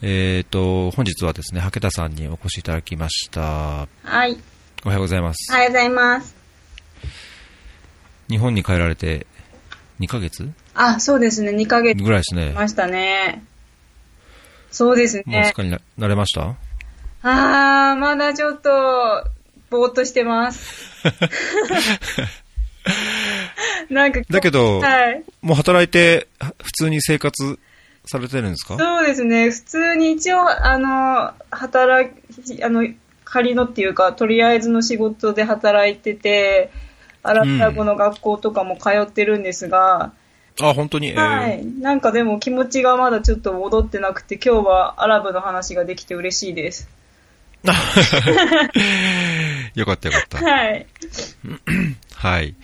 えっ、と、本日はですね、竹田さんにお越しいただきました。はい。おはようございます。おはようございます。日本に帰られて2ヶ月？あ、そうですね。2ヶ月ぐらいですね。ましたね。そうですねもうすっ。かりな慣れました？あー、まだちょっと、ぼーっとしてます。なんか、だけど、はい。もう働いて、は普通に生活されてるんですか？そうですね。普通に一応、あの、働き、あの、仮のっていうか、とりあえずの仕事で働いてて、アラ語の学校とかも通ってるんですが、あ、本当に、えーはい。なんかでも気持ちがまだちょっと戻ってなくて、今日はアラブの話ができて嬉しいです。よかったよかった。はい。はい。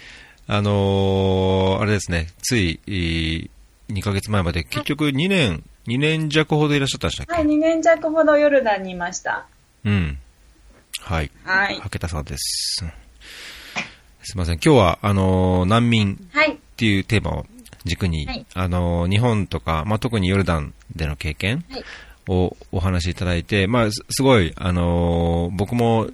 あのーあれですね、つい、えー2ヶ月前まで、結局2年、2年弱ほどいらっしゃったんでしたっけ、はい、2年弱ほどヨルダンにいました。うん。はい。はい。竹田さんです。すいません。今日は、あのー難民はい。っていうテーマを軸に、はいあのー日本とか、まあ、特にヨルダンでの経験はい。をお話しいただいて、まあ、すすごい、あのー僕も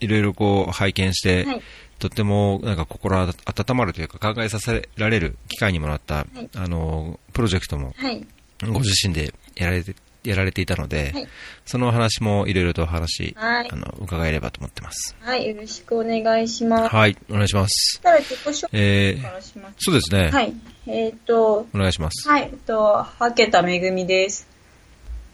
いろいろこう拝見して、はい。とってもなんか心温まるというか考えさせられる機会にもなった、いあのープロジェクトもはい。ご自身でやられてやられていたので、はいその話もいろいろとお話、はいあの伺えればと思ってます。はい。よろしくお願いします。はい、お願いします。たら自己紹介えー、からします。そうですね。はい。えっ、と、お願いします。はい、えっと、はけためぐみです。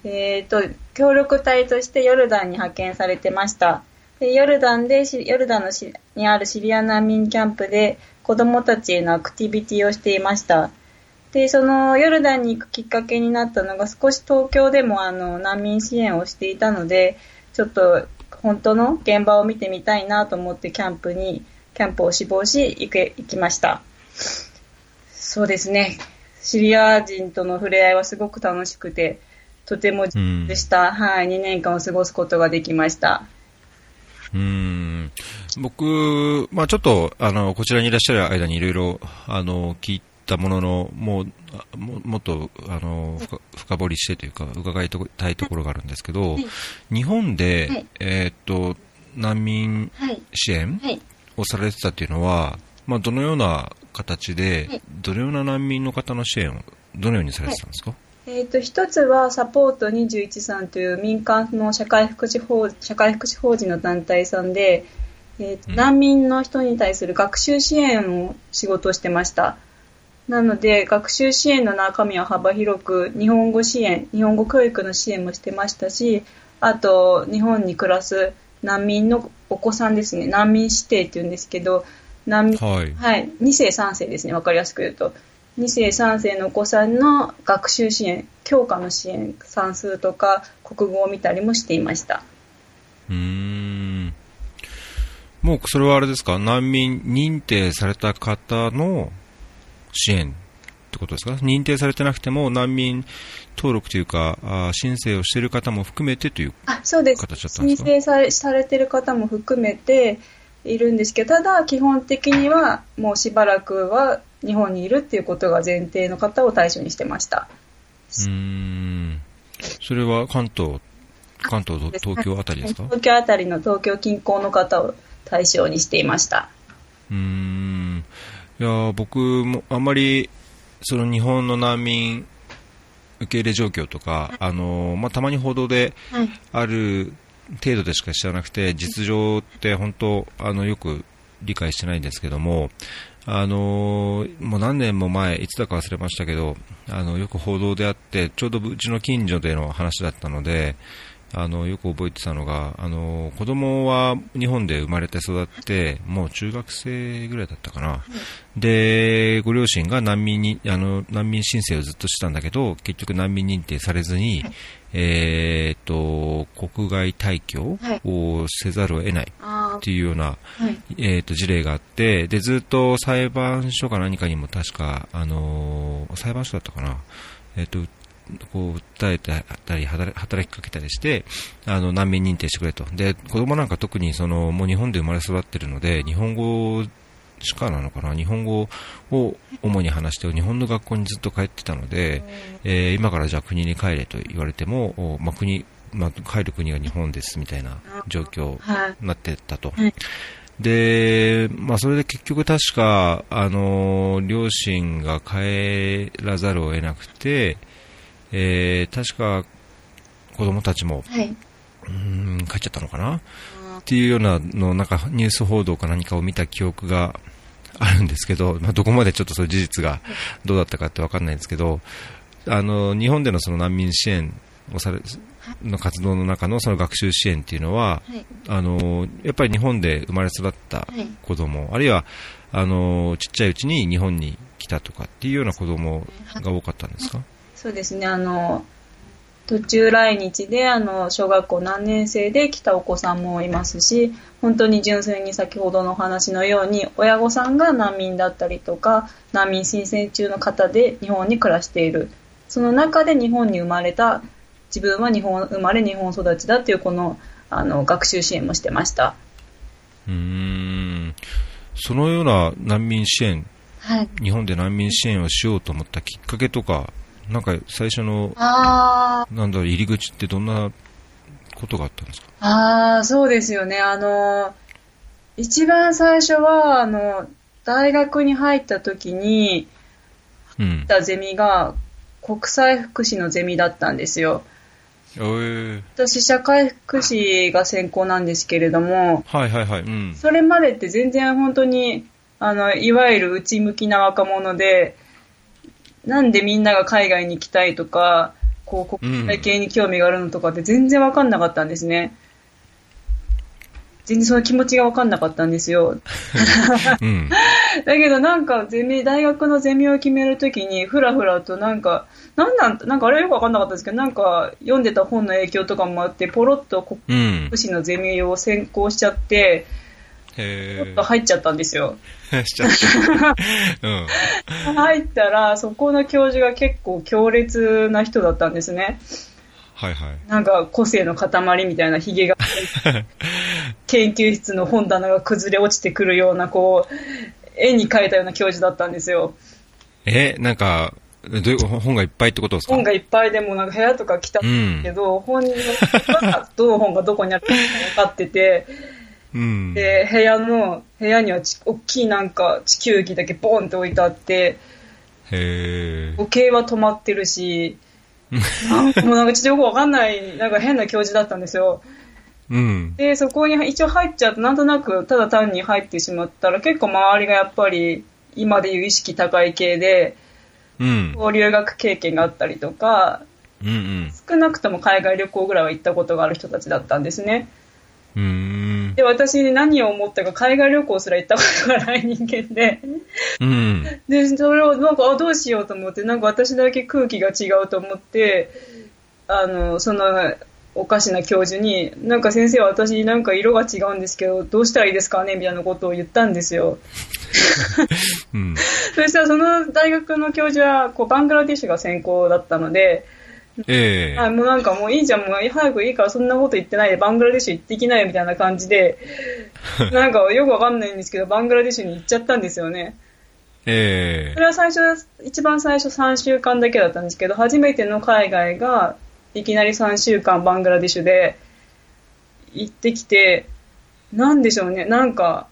えっ、と、協力隊としてヨルダンに派遣されてました。でヨルダンでし、ヨルダンのしにあるシリア難民キャンプで子供たちへのアクティビティをしていました。で、そのヨルダンに行くきっかけになったのが少し東京でもあの難民支援をしていたので、ちょっと本当の現場を見てみたいなと思ってキャンプに、キャンプを志望し行け行きました。そうですね。シリア人との触れ合いはすごく楽しくて、とても充実した、はい、2年間を過ごすことができました。うーん。僕、まあちょっと、あの、こちらにいらっしゃる間にいろいろ、あの、聞いたものの、もう、あももっと、あの、深深掘りしてというか、伺いたいところがあるんですけど、はい。日本で、はい。えーっと、難民はい。支援はい。をされてたっていうのは、まあどのような形で、はい。どのような難民の方の支援を、どのようにされてたんですか、えっ、と、一つはサポート21さんという民間の社会福祉法、社会福祉法人の団体さんで、えーとうん難民の人に対する学習支援を仕事をしてました。なので、学習支援の中身は幅広く、日本語支援、日本語教育の支援もしてましたし、あと、日本に暮らす難民のお子さんですね、難民指定って言うんですけど、難民、はい。はい、2世3世ですね、わかりやすく言うと。2世3世のお子さんの学習支援、教科の支援、算数とか国語を見たりもしていました。うーん。もうそれはあれですか？難民認定された方の支援ってことですか？認定されてなくても難民登録というか、あー申請をしている方も含めてという。あ、そうです。形だったんですか？申請されされてる方も含めているんですけど、ただ基本的にはもうしばらくは日本にいるっていうことが前提の方を対象にしてました。うーん。それは関東、関東と東京あたりですか？東京あたりの東京近郊の方を対象にしていました。うーん。いやー僕もあんまり、その日本の難民受け入れ状況とか、あのーまあ、たまに報道ではい。ある程度でしか知らなくて、実情って本当、あの、よく理解してないんですけども、あのもう何年も前、いつだか忘れましたけど、あの、よく報道であって、ちょうどうちの近所での話だったので、あの、よく覚えてたのが、あの、子供は日本で生まれて育って、もう中学生ぐらいだったかな。で、ご両親が難民に、あの、難民申請をずっとしてたんだけど、結局難民認定されずに、えーっと、国外退去をせざるを得ないあっていうような、あ、はい。えーっと、事例があって、で、ずっと裁判所か何かにも確か、あのー裁判所だったかな。えーっと、こう、訴えたり、働働きかけたりして、あの、難民認定してくれと。で、子供なんか特にその、もう日本で生まれ育ってるので、日本語しかなのかな、日本語を主に話して、日本の学校にずっと帰ってたので、えー今からじゃあ国に帰れと言われても、おまあ、国、まあ、帰る国が日本ですみたいな状況はい。になってたと。はいで、まあ、それで結局確か、あの、両親が帰らざるを得なくて、えー確か子供たちも、はい。うーん、帰っちゃったのかな？っていうようなの、なんかニュース報道か何かを見た記憶があるんですけど、まあ、どこまでちょっとそういう事実がどうだったかってわかんないんですけど、あの、日本でのその難民支援をされ、の活動の中のその学習支援っていうのは、はい。あの、やっぱり日本で生まれ育ったはい。子供、あるいは、あの、ちっちゃいうちに日本に来たとかっていうような子供が多かったんですか？そうですね、あの、途中来日で、あの、小学校何年生で来たお子さんもいますし、本当に純粋に先ほどのお話のように、親御さんが難民だったりとか、難民申請中の方で日本に暮らしている。その中で日本に生まれた、自分は日本生まれ日本育ちだっていうこの、あの、学習支援もしてました。うーん。そのような難民支援、はい。日本で難民支援をしようと思ったきっかけとか、なんか最初の。なんだろう、入り口ってどんなことがあったんですか？ああ、そうですよね。あの、一番最初は、あの、大学に入った時に、うん。たゼミが国際福祉のゼミだったんですよ。えー、私、社会福祉が専攻なんですけれども、はいはいはい。うん。それまでって全然本当に、あの、いわゆる内向きな若者で、なんでみんなが海外に行きたいとか、こう、国際系に興味があるのとかって全然わかんなかったんですね。全然その気持ちがわかんなかったんですよ。うん。だけどなんかゼミ、大学のゼミを決めるときに、ふらふらとなんか、なんなん、なんかあれはよくわかんなかったんですけど、なんか読んでた本の影響とかもあって、ポロッと国うん福。祉のゼミを専攻しちゃって、ちょへっと入っちゃったんですよ。ー。しちゃった。うん。入ったら、そこの教授が結構強烈な人だったんですね。はいはい。なんか個性の塊みたいなヒゲが、研究室の本棚が崩れ落ちてくるような、こう、絵に描いたような教授だったんですよ。え、なんか、どういう本がいっぱいってことですか？本がいっぱいでもなんか部屋とか来たうんんけど、本人がどの本がどこにあるか分かってて、うん。で、部屋の、部屋にはち大きいなんか地球儀だけボンって置いてあって。時計は止まってるし、もうなんかちょっとよくわかんない、なんか変な教授だったんですよ。うん。で、そこに一応入っちゃうと、なんとなくただ単に入ってしまったら、結構周りがやっぱり今でいう意識高い系で、うん。こう留学経験があったりとか、うんうん。少なくとも海外旅行ぐらいは行ったことがある人たちだったんですね。うーん。で、私に何を思ったか、海外旅行すら行ったことがない人間で、うん。で、それをなんか、あ、どうしようと思って、なんか私だけ空気が違うと思って、あの、その、おかしな教授に、なんか先生私なんか色が違うんですけど、どうしたらいいですかね？みたいなことを言ったんですよ。うん。そしたらその大学の教授は、こう、バングラディッシュが専攻だったので、ええ。はい、もうなんかもういいじゃん、もう早くいいからそんなこと言ってないで、バングラデシュ行ってきなよみたいな感じで、なんかよくわかんないんですけど、バングラデシュに行っちゃったんですよね。えそれは最初、一番最初3週間だけだったんですけど、初めての海外が、いきなり3週間バングラデシュで行ってきて、なんでしょうね、なんか、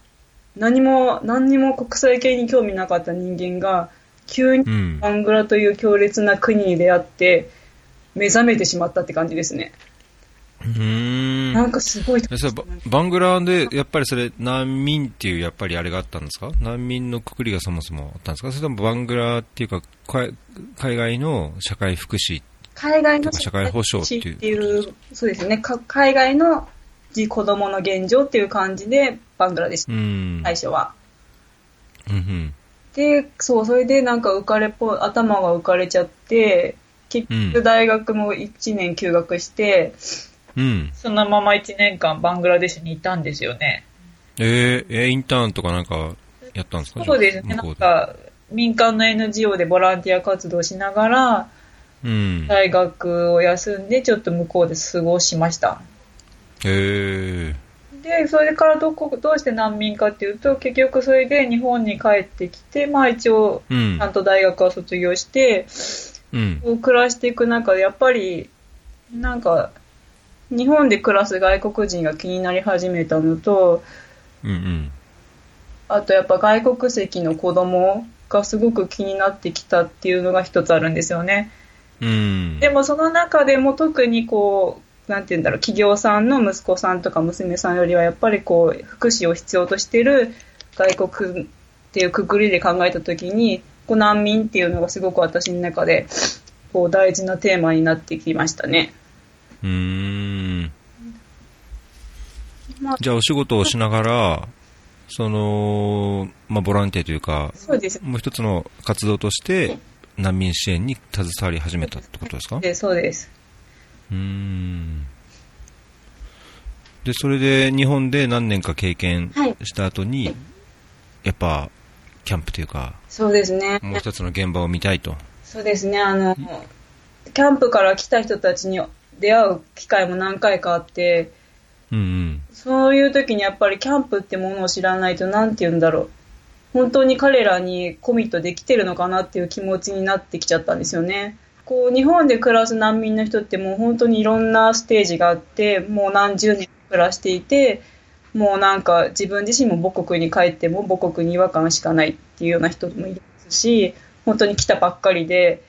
何も、何にも国際系に興味なかった人間が、急にうん。バングラという強烈な国に出会って、目覚めてしまったって感じですね。うーん。なんかすごい。えそれババングラで、やっぱりそれ、難民っていう、やっぱりあれがあったんですか？難民のくくりがそもそもあったんですか？それともバングラっていうか、海海外の社会福祉。海外の社会保障っていうそうですね、か海外の子供の現状っていう感じで、バングラデシュ、うん。最初は。うんうん。で、そう、それでなんか浮かれっぽい、頭が浮かれちゃって、結局大学も1年休学して、うん。そのまま1年間バングラデシュにいたんですよね。えー、えーインターンとかなんかやったんですか？そうですね、な。んか民間の NGO でボランティア活動しながら、うん。大学を休んでちょっと向こうで過ごしました。えー、で、それからどこ、どうして難民かっていうと、結局それで日本に帰ってきて、まあ一応、ちうんゃんと大学は卒業して、うん。こう暮らしていく中で、やっぱり、なんか、日本で暮らす外国人が気になり始めたのと、うんうん。あとやっぱ外国籍の子供がすごく気になってきたっていうのが一つあるんですよね。うん。でもその中でも特にこう、なんて言うんだろう、企業さんの息子さんとか娘さんよりはやっぱりこう、福祉を必要としてる外国っていうくくりで考えたときに、こう難民っていうのがすごく私の中で、こう大事なテーマになってきましたね。うーん。まあ、じゃあお仕事をしながら、その、まあ、ボランティアというか、そうです。もう一つの活動として、難民支援に携わり始めたってことですか？でそうです。うーん。で、それで日本で何年か経験はいした後に、やっぱ、キャンプというか、そうですね。もう一つの現場を見たいと。そうですね、あの、キャンプから来た人たちに出会う機会も何回かあって、うんうん。そういう時にやっぱりキャンプってものを知らないと、なんて言うんだろう。本当に彼らにコミットできてるのかなっていう気持ちになってきちゃったんですよね。こう、日本で暮らす難民の人ってもう本当にいろんなステージがあって、もう何十年暮らしていて、もうなんか自分自身も母国に帰っても母国に違和感しかないっていうような人もいますし、本当に来たばっかりで、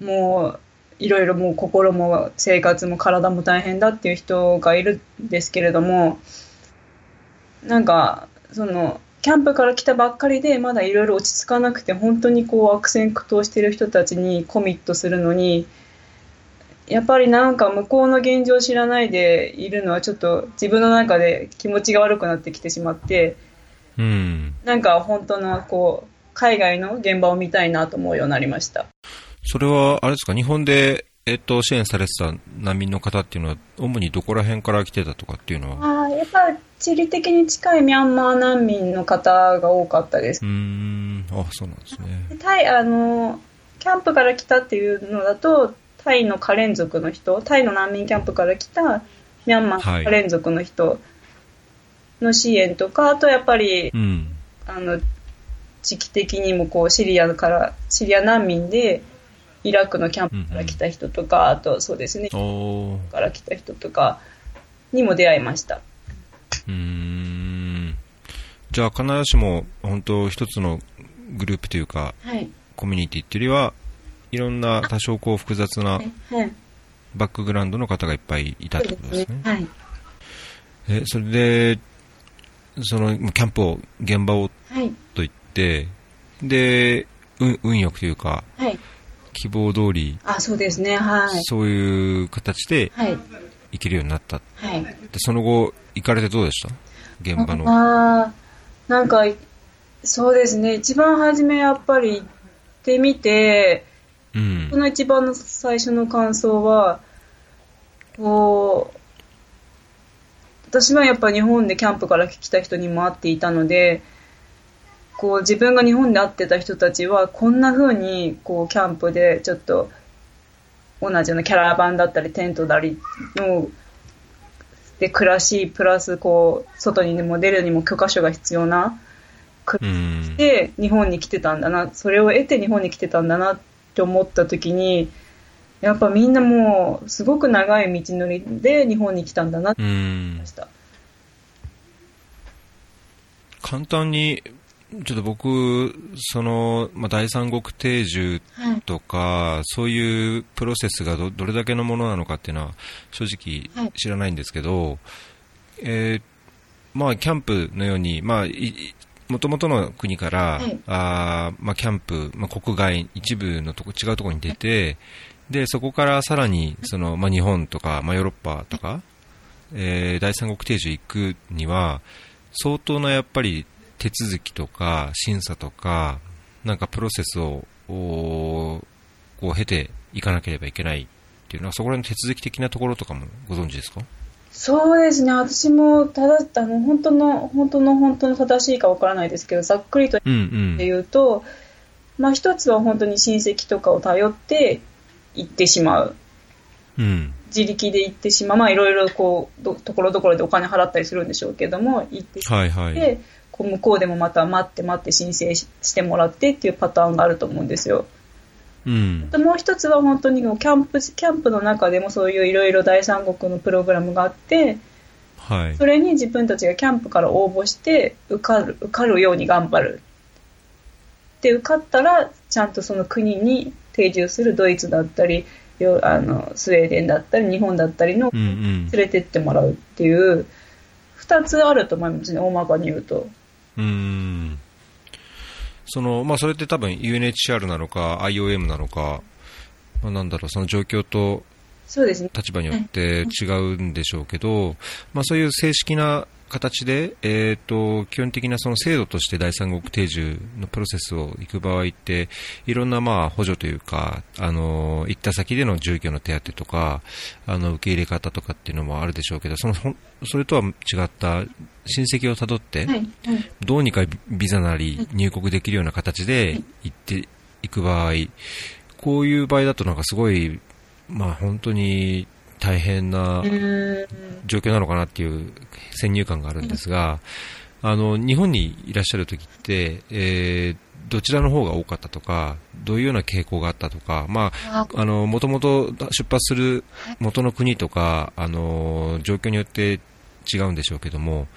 もういろいろもう心も生活も体も大変だっていう人がいるんですけれども、なんか、その、キャンプから来たばっかりで、まだいろいろ落ち着かなくて、本当にこう悪戦苦闘してる人たちにコミットするのに、やっぱりなんか向こうの現状を知らないでいるのはちょっと自分の中で気持ちが悪くなってきてしまって、うん。なんか本当のこう、海外の現場を見たいなと思うようになりました。それは、あれですか、日本で、えっと、支援されてた難民の方っていうのは、主にどこら辺から来てたとかっていうのは、ああ、やっぱ地理的に近いミャンマー難民の方が多かったですうー。ん、あ、そうなんですね。タイ、あの、キャンプから来たっていうのだと、タイのカレン族の人、タイの難民キャンプから来たミャンマーカレン族の人の支援とか、あとやっぱりう、ん。あの、時期的にもこう、シリアから、シリア難民で、イラクのキャンプから来た人とか、あとそうですね。から来た人とかにも出会いました。うーん。じゃあ、必ずしも、本当一つのグループというか、はい。コミュニティっていうよりは、いろんな多少こう複雑なはい。はい。バックグラウンドの方がいっぱいいたってことですね。はい。え、それで、その、キャンプを、現場をはい。と言って、で、運運よくというか、はい。希望通り、あ、そうですね。はい。そういう形ではい。行けるようになった。はい。で、その後、行かれてどうでした？現場の。ああ、なんか、そうですね。一番初めやっぱり行ってみて、うんこ。の一番の最初の感想は、こう、私はやっぱ日本でキャンプから来た人にも会っていたので、こう自分が日本で会ってた人たちはこんな風にこうキャンプでちょっと同じようなキャラバンだったりテントだりので暮らしプラスこう外にも出るにも許可証が必要な暮らし。で日本に来てたんだなそれを得て日本に来てたんだなって思った時にやっぱみんなもうすごく長い道のりで日本に来たんだなってうん思いま。した。簡単に、ちょっと僕、その、まあ、第三国定住はい。とか、そういうプロセスがどどれだけのものなのかっていうのは、正直はい知らないんですけど、えーまあ、キャンプのように、まあ、もともとの国から、はい。あーまあ、キャンプ、まあ、国外、一部のとこ、違うところに出て、で、そこからさらに、その、まあ、日本とか、まあ、ヨーロッパとか、えー第三国定住行くには、相当なやっぱり手続きとか審査とか、なんかプロセスを、おこう経ていかなければいけないっていうのは、そこら辺の手続き的なところとかもご存知ですか？そうですね。私もただあの本当の本当の本当の正しいかわからないですけどざっくりとうんうん。言うと、まあ一つは本当に親戚とかを頼って行ってしまう。うん。自力で行ってしまう、まあいろいろこう、どところどころでお金払ったりするんでしょうけども、行ってしまはいはい。って、こう向こうでもまた待って待って申請ししてもらってっていうパターンがあると思うんですよ。うん。でもう一つは本当にキャンプ、キャンプの中でもそういういろいろ第三国のプログラムがあって、はい。それに自分たちがキャンプから応募して受かる、受かるように頑張る。で、受かったら、ちゃんとその国に定住するドイツだったり、よあのスウェーデンだったり、日本だったりの連。れてってもらうっていう、二つあると思いますね、大まかに言うと。うーんその、まあ、それって多分 UNHCR なのか IOM なのか、まあ、なんだろう、その状況とそうですね。立場によって違うんでしょうけど、まあ、そういう正式な形で、えー、と基本的なその制度として第三国定住のプロセスを行く場合っていろんなまあ補助というか、あの行った先での住居の手当とかあの受け入れ方とかっていうのもあるでしょうけどそのそれとは違った親戚をたどって、はい。はい。どうにかビザなり入国できるような形で行っていく場合、こういう場合だとなんかすごい、まあ本当に大変な。状況なのかなっていう先入観があるんですが、あの、日本にいらっしゃる時って、えーどちらの方が多かったとか、どういうような傾向があったとか、まあ、あの、もともと出発する元の国とか、あの、状況によって違うんでしょうけども、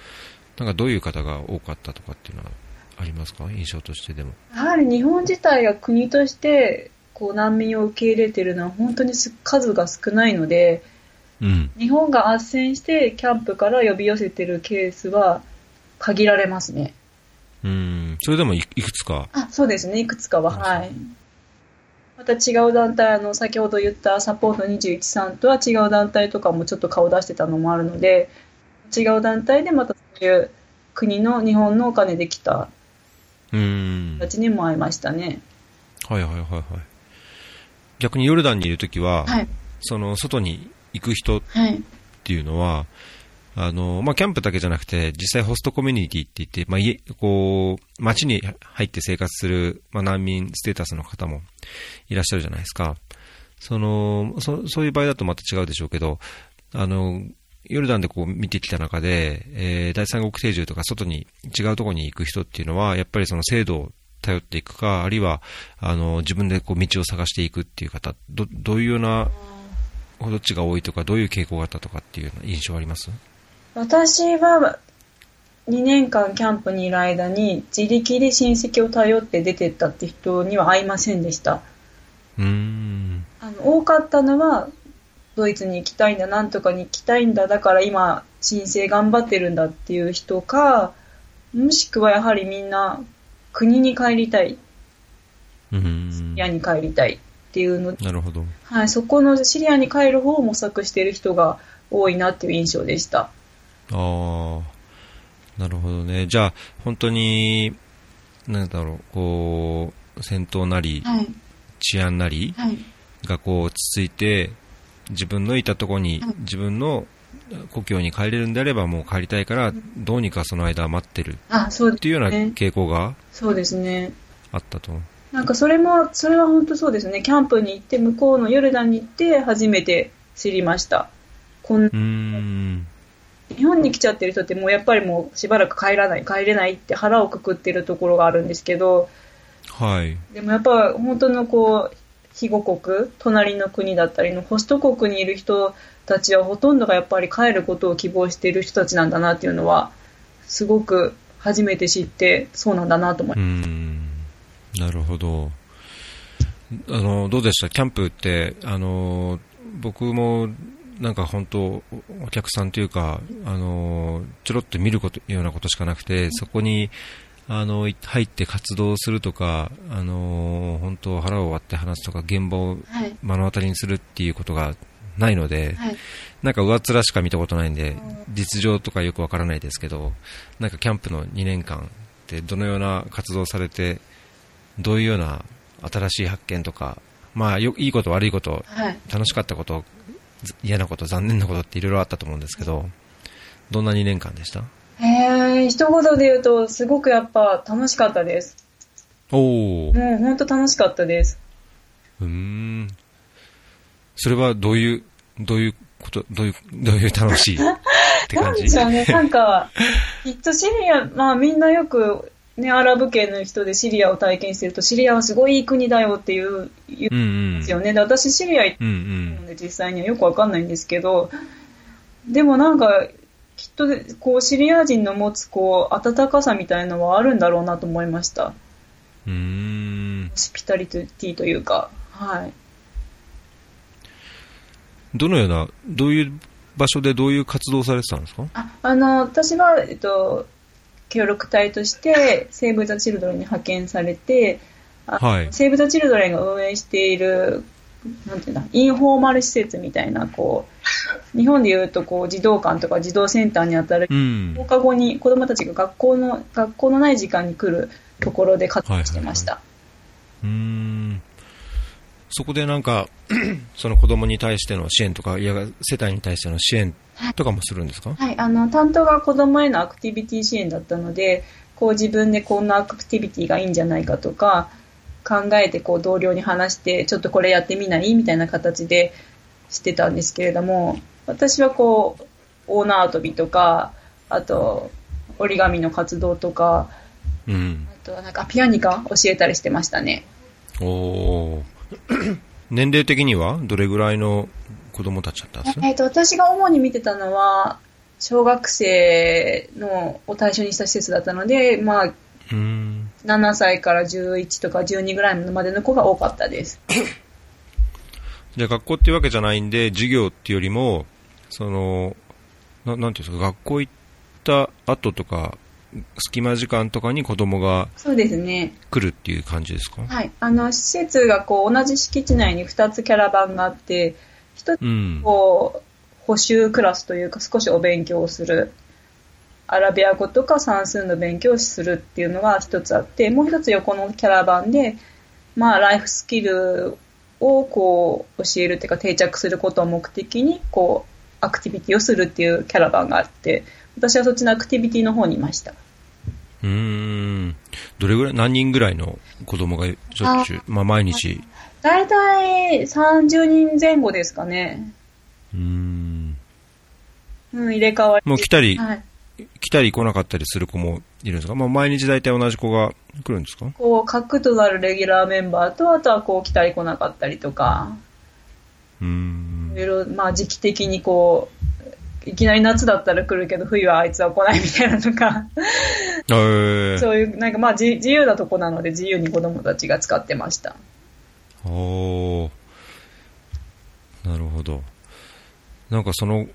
なんかどういう方が多かったとかっていうのはありますか？印象としてでも。やはり日本自体が国として、こう難民を受け入れてるのは本当にす数が少ないので、うん。日本が斡旋してキャンプから呼び寄せてるケースは限られますね。うん。それでもいいくつか？あ、そうですね。いくつかは、はい。また違う団体、あの、先ほど言ったサポート21さんとは違う団体とかもちょっと顔出してたのもあるので、違う団体でまたそういう国の日本のお金で来たうん。人たちにも会いましたね。はいはいはいはい。逆にヨルダンにいるときは、はい。その外に行く人っはい。ていうのは、あの、まあ、キャンプだけじゃなくて、実際ホストコミュニティって言って、まあ、家、こう、街に入って生活する、まあ、難民ステータスの方もいらっしゃるじゃないですか。その、そそういう場合だとまた違うでしょうけど、あの、ヨルダンでこう見てきた中で、えー第三国定住とか外に違うところに行く人っていうのは、やっぱりその制度を頼っていくか、あるいは、あの、自分でこう道を探していくっていう方、ど、どういうような、どっちが多いとか、どういう傾向があったとかっていう印象あります？私は2年間キャンプにいる間に自力で親戚を頼って出てったって人には会いませんでした。うーん。あの多かったのはドイツに行きたいんだ、なんとかに行きたいんだ、だから今申請頑張ってるんだっていう人か、もしくはやはりみんな国に帰りたい、うーん。親に帰りたいっていうの、なるほど。はい、そこのシリアに帰る方を模索している人が多いなっていう印象でした。ああ、なるほどね。じゃあ、本当に、なんだろう、こう、戦闘なり、はい、治安なりはい、がこう落ち着いて、自分のいたところに、自分の故郷に帰れるんであればもう帰りたいから、どうにかその間待ってるあ、そうっていうようなね傾向がそうですね。なんかそれも、それは本当そうですね。キャンプに行って、向こうのヨルダンに行って初めて知りました。こん。日本に来ちゃってる人ってもうやっぱりもうしばらく帰らない、帰れないって腹をくくってるところがあるんですけど、はい。でもやっぱ本当のこう、非母国、隣の国だったりのホスト国にいる人たちはほとんどがやっぱり帰ることを希望している人たちなんだなっていうのは、すごく初めて知ってそうなんだなと思いうーん。なるほど。あの、どうでした？キャンプって、あの、僕も、なんか本当、お客さんというか、あの、ちょろっと見ること、ようなことしかなくて、そこに、あの、い入って活動するとか、あの、本当腹を割って話すとか、現場をはい。目の当たりにするっていうことがないので、はい。なんか上っ面しか見たことないんで、実情とかよくわからないですけど、なんかキャンプの2年間ってどのような活動をされて、どういうような新しい発見とか、まあよ、いいこと悪いこと、はい。楽しかったこと、ず嫌なこと、残念なことっていろいろあったと思うんですけど、どんな2年間でした？えー、一言で言うと、すごくやっぱ楽しかったです。おお、うもう本当楽しかったです。ーん。それはどういうどういうこと、どういう、どういう楽しいってなん感じでしょうね、なんか、きっとシリア、まあみんなよく、ね、アラブ系の人でシリアを体験してると、シリアはすごいいい国だよっていう、言うん。ですよね。で、私シリア行った。ので実際にはよくわかんないんですけど、でもなんか、きっと、こう、シリア人の持つ、こう、温かさみたいのはあるんだろうなと思いました。うーん。ホスピタリティというか、はい。どのような、どういう場所でどういう活動をされてたんですか？ああの、私は、えっと、協力隊として、セーブ・ザ・チルドレンに派遣されて、あはいセーブ・ザ・チルドレンが運営している、なんていうんだ、インフォーマル施設みたいな、こう、日本でいうと、こう、児童館とか児童センターにあたるうん放。課後に子供たちが学校の、学校のない時間に来るところで活動してました。うーん。そこでなんか、その子供に対しての支援とか、いや、世帯に対しての支援とかもするんですか？はい、あの、担当が子供へのアクティビティ支援だったので、こう自分でこんなアクティビティがいいんじゃないかとか、考えてこう同僚に話して、ちょっとこれやってみない？みたいな形でしてたんですけれども、私はこう、オーナー遊びとか、あと、折り紙の活動とか、うん。あとはなんかピアニカ教えたりしてましたね。おー 年齢的にはどれぐらいの子供たちだったんですえっと、私が主に見てたのは、小学生のを対象にした施設だったので、まあ、うーん。7歳から11とか12ぐらいまでの子が多かったです。じゃあ学校っていうわけじゃないんで、授業っていうよりも、その、ななんていうんですか、学校行った後とか、隙間時間とかに子供がそうですね。来るっていう感じですか？はい。あの、施設がこう、同じ敷地内に2つキャラバンがあって、1つうん。こう、補習クラスというか少しお勉強をする。アラビア語とか算数の勉強をするっていうのが一つあって、もう一つ横のキャラバンで、まあ、ライフスキルをこう、教えるっていうか定着することを目的に、こう、アクティビティをするっていうキャラバンがあって、私はそっちのアクティビティの方にいました。うーん。どれぐらい、何人ぐらいの子供がしょっちゅう、まあ毎日。だいたい30人前後ですかね。うーん。うん、入れ替わり。もう来たり、はい。来たり来なかったりする子もいるんですか？まあ毎日大体同じ子が来るんですか？こう、核となるレギュラーメンバーと、あとはこう、来たり来なかったりとか、うーんい。ろいろ、まあ時期的にこう、いきなり夏だったら来るけど、冬はあいつは来ないみたいなとか、えー、そういう、なんかまあ自自由なとこなので自由に子供たちが使ってました。おーなるほど。なんかその、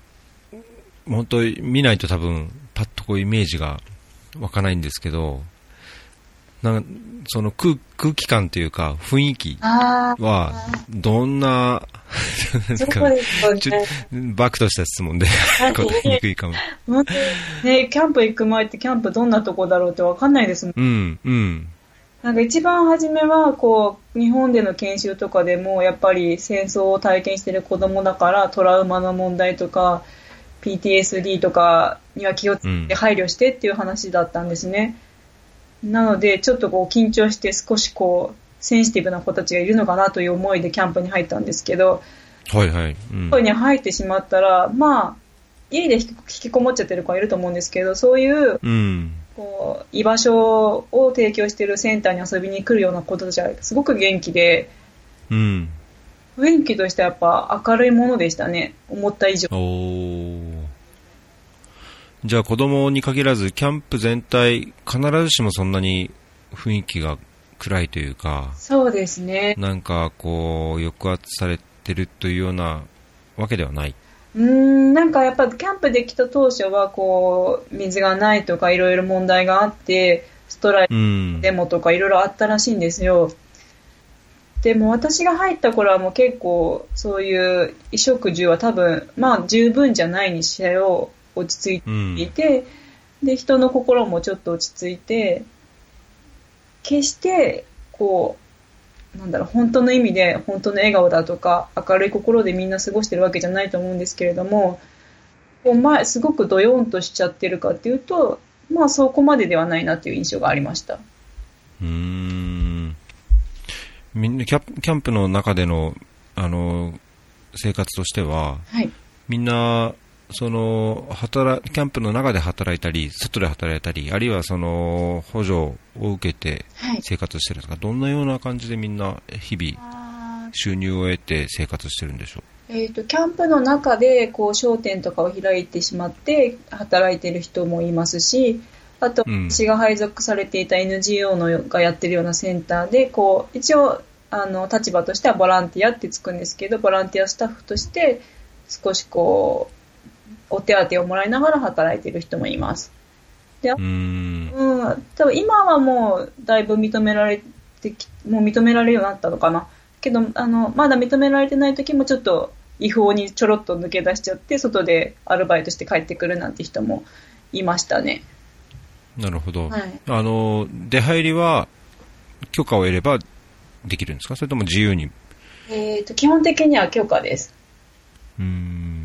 本当に見ないと多分、パッとこうイメージが湧かないんですけど、なんその空空気感というか雰囲気あは、どんな。バクとした質問ではい答えにくいかも。ね、キャンプ行く前ってキャンプどんなとこだろうってわかんないですもん。うん、うん。なんか一番初めは、こう、日本での研修とかでも、やっぱり戦争を体験してる子供だから、トラウマの問題とか、PTSD とかには気をつけて配慮してっていう話だったんですね。なので、ちょっとこう、緊張して少しこう、センシティブな子たちがいるのかなという思いでキャンプに入ったんですけど、はいはい。うんに入ってしまったら、まあ、家で引き引きこもっちゃってる子はいると思うんですけど、そういううん。こう居場所を提供しているセンターに遊びに来るような子たちはすごく元気で、うん。雰囲気としてはやっぱ明るいものでしたね。思った以上。じゃあ子供に限らず、キャンプ全体、必ずしもそんなに雰囲気が暗いというか、そうですね。なんかこう、抑圧されてるというようなわけではない。うーん、なんかやっぱキャンプで来た当初はこう、水がないとかいろいろ問題があって、ストライうん。デモとかいろいろあったらしいんですよ。でも私が入った頃はもう結構そういう衣食住は多分、まあ十分じゃないにせよ落ち着いていて、で、人の心もちょっと落ち着いて、決して、こう、なんだろう、本当の意味で、本当の笑顔だとか、明るい心でみんな過ごしてるわけじゃないと思うんですけれども、こう前、すごくドヨンとしちゃってるかっていうと、まあそこまでではないなっていう印象がありました。うーん。みんなキャキャンプの中での、あの、生活としては、はい。みんな、その、働、キャンプの中で働いたり、外で働いたり、あるいはその、補助を受けてはい。生活してるんですかどんなような感じでみんな日々収入を得て生活してるんでしょえっ、と、キャンプの中で、こう、商店とかを開いてしまって、働いてる人もいますし、あと、うん私が配属されていた NGO のがやってるようなセンターで、こう、一応、あの、立場としてはボランティアってつくんですけど、ボランティアスタッフとして、少しこう、お手当をもらいながら働いてる人もいます。で、うーん。うん、多分今はもうだいぶ認められてき、もう認められるようになったのかな。けど、あの、まだ認められてない時もちょっと違法にちょろっと抜け出しちゃって、外でアルバイトして帰ってくるなんて人もいましたね。なるほど。はいあの、出入りは許可を得ればできるんですか？それとも自由に？えっ、と、基本的には許可です。うーん。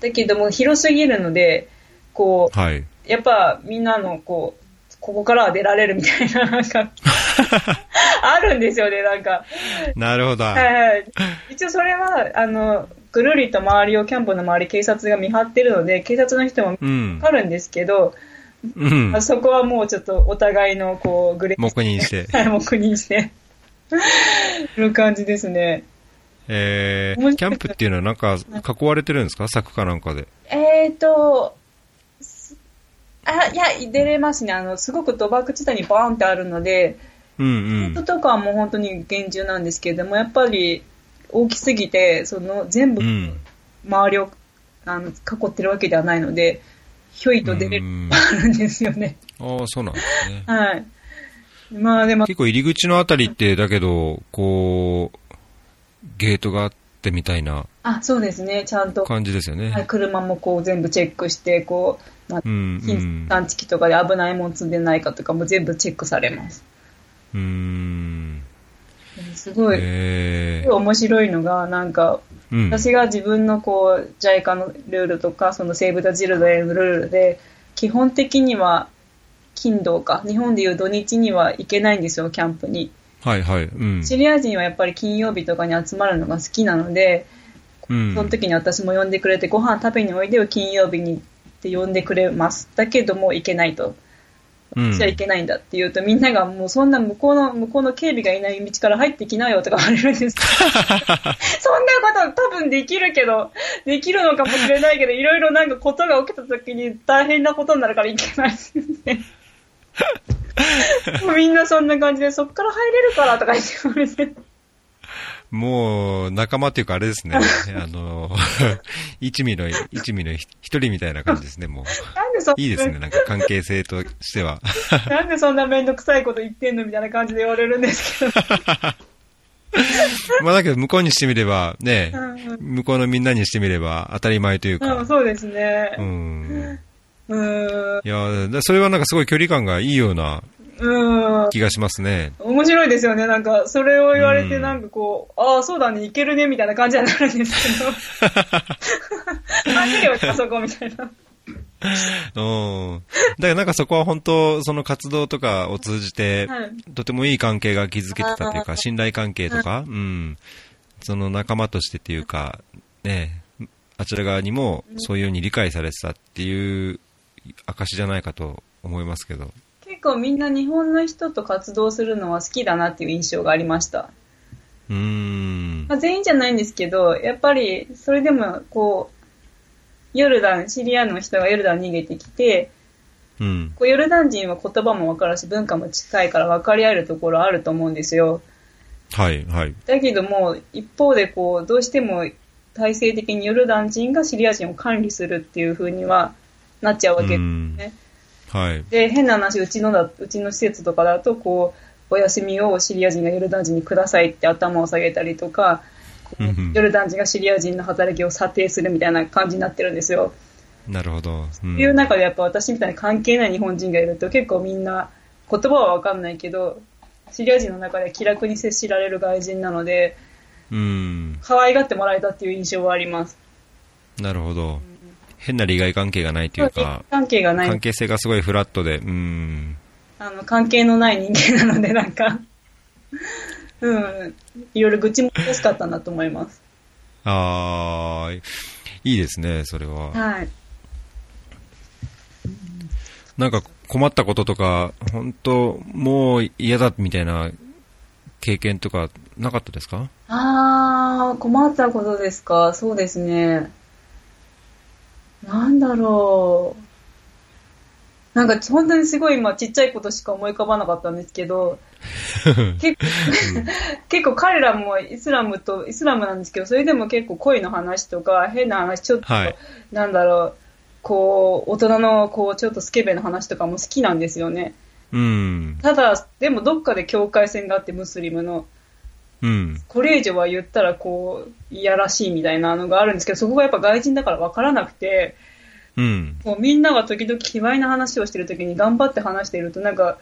だけども広すぎるので、こはい。う、やっぱみんなのこう、ここからは出られるみたいな、なんか、あるんですよね、なんか。なるほど。はいはい。一応それは、あの、ぐるりと周りを、キャンプの周り警察が見張ってるので、警察の人もうんわ。かるんですけど、うんあ。そこはもうちょっとお互いの、こう、グレー黙認して。はい、黙認して、る感じですね。えー、キャンプっていうのはなんか囲われてるんですか？柵かなんかで。えーと、すあ、いや、出れますね。あの、すごく賭博地帯にバーンってあるので、うん人とかはもう本当に厳重なんですけれども、やっぱり大きすぎて、その全部うん。うん。周りをあの囲ってるわけではないので、ひょいと出れるうんあるんですよね。ああ、そうなんですね。はい。まあでも、結構入り口のあたりって、だけど、こう、ゲートがあってみたいなあ、そうですね、ちゃんと、感じですよね。はい、車もこう全部チェックして、こう、まあう、ん、う金ん。探知機とかで危ないもん積んでないかとかも全部チェックされます。うーん。すごい、えすごい面白いのが、なんか、ー、うん。私が自分のこう、JICA のルールとか、そのセーブ・ザ・ジルドレンのルールで、基本的には、金土か、日本でいう土日には行けないんですよ、キャンプに。はいはい。うん。シリア人はやっぱり金曜日とかに集まるのが好きなので、うんその時に私も呼んでくれて、ご飯食べにおいでよ、金曜日にって呼んでくれます。だけども行けないと。うん私はいけないんだって言うと、みんながもうそんな向こうの、向こうの警備がいない道から入ってきなよとか言われるんです。そんなこと多分できるけど、できるのかもしれないけど、いろいろなんかことが起きた時に大変なことになるからいけないですね。も うみんなそんな感じで、そっから入れるからとか言って言われて。もう、仲間っていうかあれですね。あの、一味の、一味の一人みたいな感じですね、もう。なんでそいいですね、なんか関係性としては。なんでそんなめんどくさいこと言ってんのみたいな感じで言われるんですけど。まあだけど、向こうにしてみれば、ね、うん向こうのみんなにしてみれば当たり前といううん、か。そうですねう。ん。うん。いや、だそれはなんかすごい距離感がいいようなうん。気がしますね。面白いですよね。なんか、それを言われて、うんなんかこう、ああ、そうだね、いけるね、みたいな感じになるんですけど。何よ、あそこ、みたいな。うん。だからなんかそこは本当、その活動とかを通じて、はいとてもいい関係が築けてたというか、信頼関係とか、うん。その仲間としてっていうか、ね、あちら側にもそういうふうに理解されてたっていう証じゃないかと思いますけど。結構みんな日本の人と活動するのは好きだなっていう印象がありました。うーん。まあ、全員じゃないんですけど、やっぱり、それでも、こう、ヨルダン、シリアの人がヨルダンに逃げてきて、うん。こうヨルダン人は言葉もわかるし、文化も近いから分かり合えるところあると思うんですよ。はい、はい。だけども、一方でこう、どうしても体制的にヨルダン人がシリア人を管理するっていう風にはなっちゃうわけですね。はい。で、変な話、うちのだ、うちの施設とかだと、こう、お休みをシリア人がヨルダン人にくださいって頭を下げたりとか、こううんうんヨルダン人がシリア人の働きを査定するみたいな感じになってるんですよ。なるほど。うんいう中でやっぱ私みたいに関係ない日本人がいると結構みんな言葉はわかんないけど、シリア人の中で気楽に接しられる外人なので、うん。可愛がってもらえたっていう印象はあります。なるほど。変な利害関係がないというか、関係がない関。係性がすごいフラットで、うん。あの、関係のない人間なので、なんか、うん、いろいろ愚痴も欲しかったなと思います。ああ、いいですね、それは。はい。なんか困ったこととか、本当もう嫌だみたいな経験とかなかったですか？あー、困ったことですか？そうですね。なんだろう。なんか本当にすごい今ちっちゃいことしか思い浮かばなかったんですけど、結構、結構彼らもイスラムと、イスラムなんですけど、それでも結構恋の話とか変な話、ちょっと、はいなんだろう、こう、大人のこう、ちょっとスケベな話とかも好きなんですよね。うん。ただ、でもどっかで境界線があって、ムスリムの。うん。これ以上は言ったらこう、いやらしいみたいなのがあるんですけど、そこがやっぱ外人だから分からなくて、うん。もうみんなが時々卑猥な話をしてる時に頑張って話していると、なんか、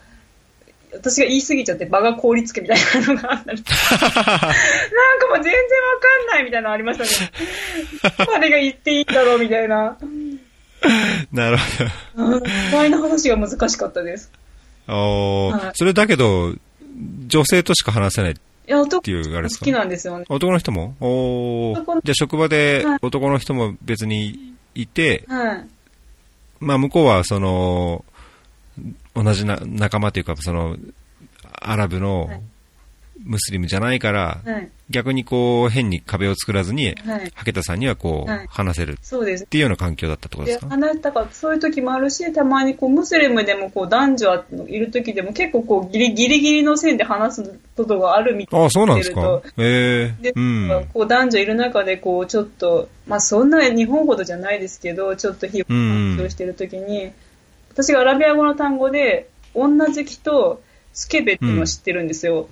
私が言い過ぎちゃって場が凍りつくみたいなのがあったりなんかもう全然わかんないみたいなのありましたね。誰が言っていいんだろうみたいな。なるほうん卑猥な話が難しかったです。ど。おーはいそれだけど、女性としか話せない。いや、男ていうあれですか好きなんですよね。男の人も？おじゃあ職場ではい。男の人も別にいて、はい。まあ向こうはその、同じな仲間というか、その、アラブのはいムスリムじゃないから、はい。逆にこう変に壁を作らずに、はい。ハケタさんにはこうはい話せるっそうです。ていうような環境だったってことでですか？話したからそういう時もあるし、たまにこうムスリムでもこう男女いる時でも結構こうギリギリギリの線で話すことがあるみたいああ、そうなんですか？ええで、うん。こう男女いる中でこうちょっと、まあそんな日本ほどじゃないですけど、ちょっと非うん話をしてる時に、私がアラビア語の単語で、女好きとスケベっていうのを知ってるんですよ。おう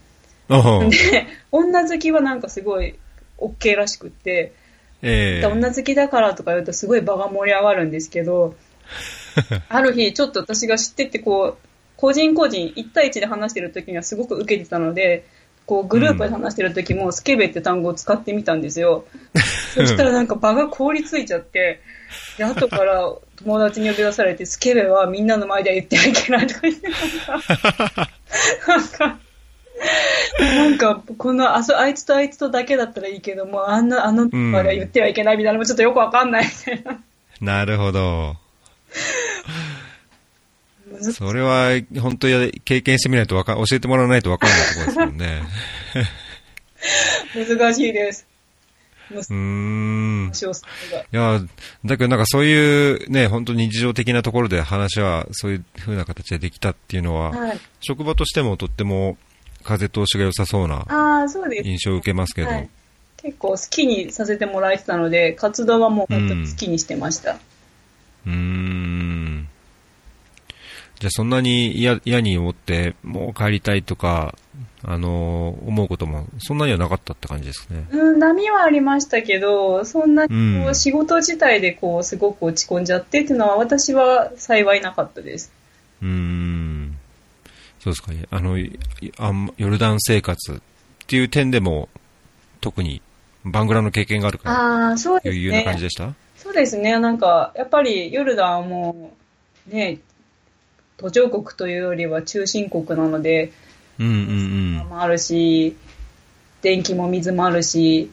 で、女好きはなんかすごい OK らしくって、ええ。女好きだからとか言うとすごい場が盛り上がるんですけど、ある日ちょっと私が知っててこう、個人個人1対1で話してる時にはすごく受けてたので、こうグループで話してる時もスケベって単語を使ってみたんですよ。そしたらなんか場が凍りついちゃって、で、後から友達に呼び出されて、スケベはみんなの前では言ってはいけないとか言って なんか、なんか、このあそ、あいつとあいつとだけだったらいいけども、あんな、あの、んまでは言ってはいけないみたいなのもちょっとよくわかんないみたいな。なるほど。それは、本当に経験してみないとわか、教えてもらわないとわかんないところですもんね。難しいです。うーん。いや、だけどなんかそういうね、本当に日常的なところで話はそういう風な形でできたっていうのは、はい。職場としてもとっても風通しが良さそうな。印象を受けますけど、はい。結構好きにさせてもらえてたので、活動はもう本当に好きにしてました。うーん。じゃあそんなに嫌嫌に思って、もう帰りたいとか、あのー思うこともそんなにはなかったって感じですね。うん、波はありましたけど、そんなにこううん仕事自体でこう、すごく落ち込んじゃってっていうのは私は幸いなかったです。うーん。そうですかね。あの、いあんヨルダン生活っていう点でも、特にバングラの経験があるから、ああ、そうですいうような感じね。でした？そうですね。なんか、やっぱりヨルダンはもう、ね、途上国というよりは中心国なので、うんうんもあるし、電気も水もあるし、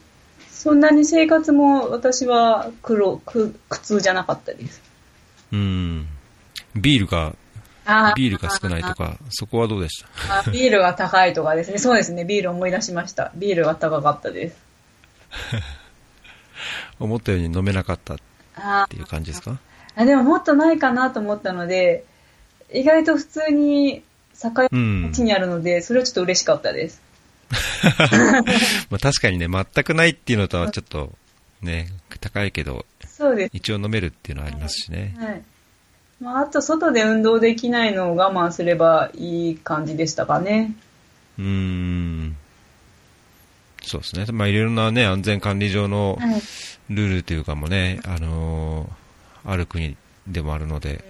そんなに生活も私は苦労、苦苦痛じゃなかったです。うん。うん。ビールが、ビールが少ないとか、そこはどうでした？あビールが高いとかですね。そうですね。ビール思い出しました。ビールが高かったです。思ったように飲めなかったっあていう感じですか？あ、でももっとないかなと思ったので、意外と普通に境うん。地にあるので、それはちょっと嬉しかったです。まあ確かにね、全くないっていうのとはちょっと、ね、高いけど、そうです。一応飲めるっていうのはありますしね。はい。まあ、あと外で運動できないのを我慢すればいい感じでしたかね。うーん。そうですね。まあいろいろなね、安全管理上のはい。ルールというかもね、あのーある国でもあるので、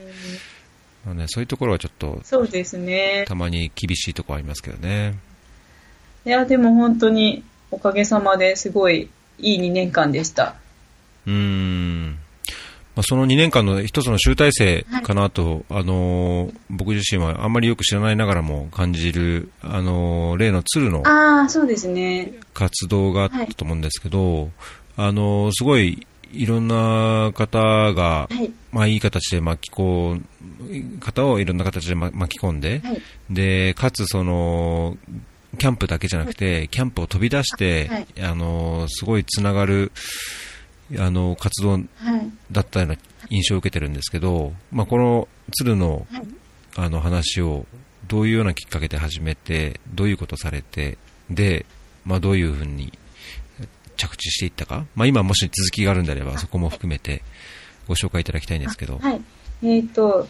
まあね、そういうところはちょっと、そうですね。たまに厳しいところありますけどね。いや、でも本当におかげさまですごいいい2年間でした。うーん。まあ、その2年間の一つの集大成かなと、あのー僕自身はあんまりよく知らないながらも感じる、あのー例の鶴のああ、そうですね。活動があったと思うんですけど、あの、すごい、いろんな方が、はい。まあいい形で巻き込ん、方をいろんな形でま巻き込んで、はい。で、かつその、キャンプだけじゃなくて、キャンプを飛び出して、はいあの、すごいつながる、あの、活動はい。だったような印象を受けてるんですけど、まあこの鶴の、はい。あの話をどういうようなきっかけで始めて、どういうことされて、で、まあどういうふうに着地していったか、まあ今もし続きがあるんであればそこも含めてご紹介いただきたいんですけど。はい。えっ、と、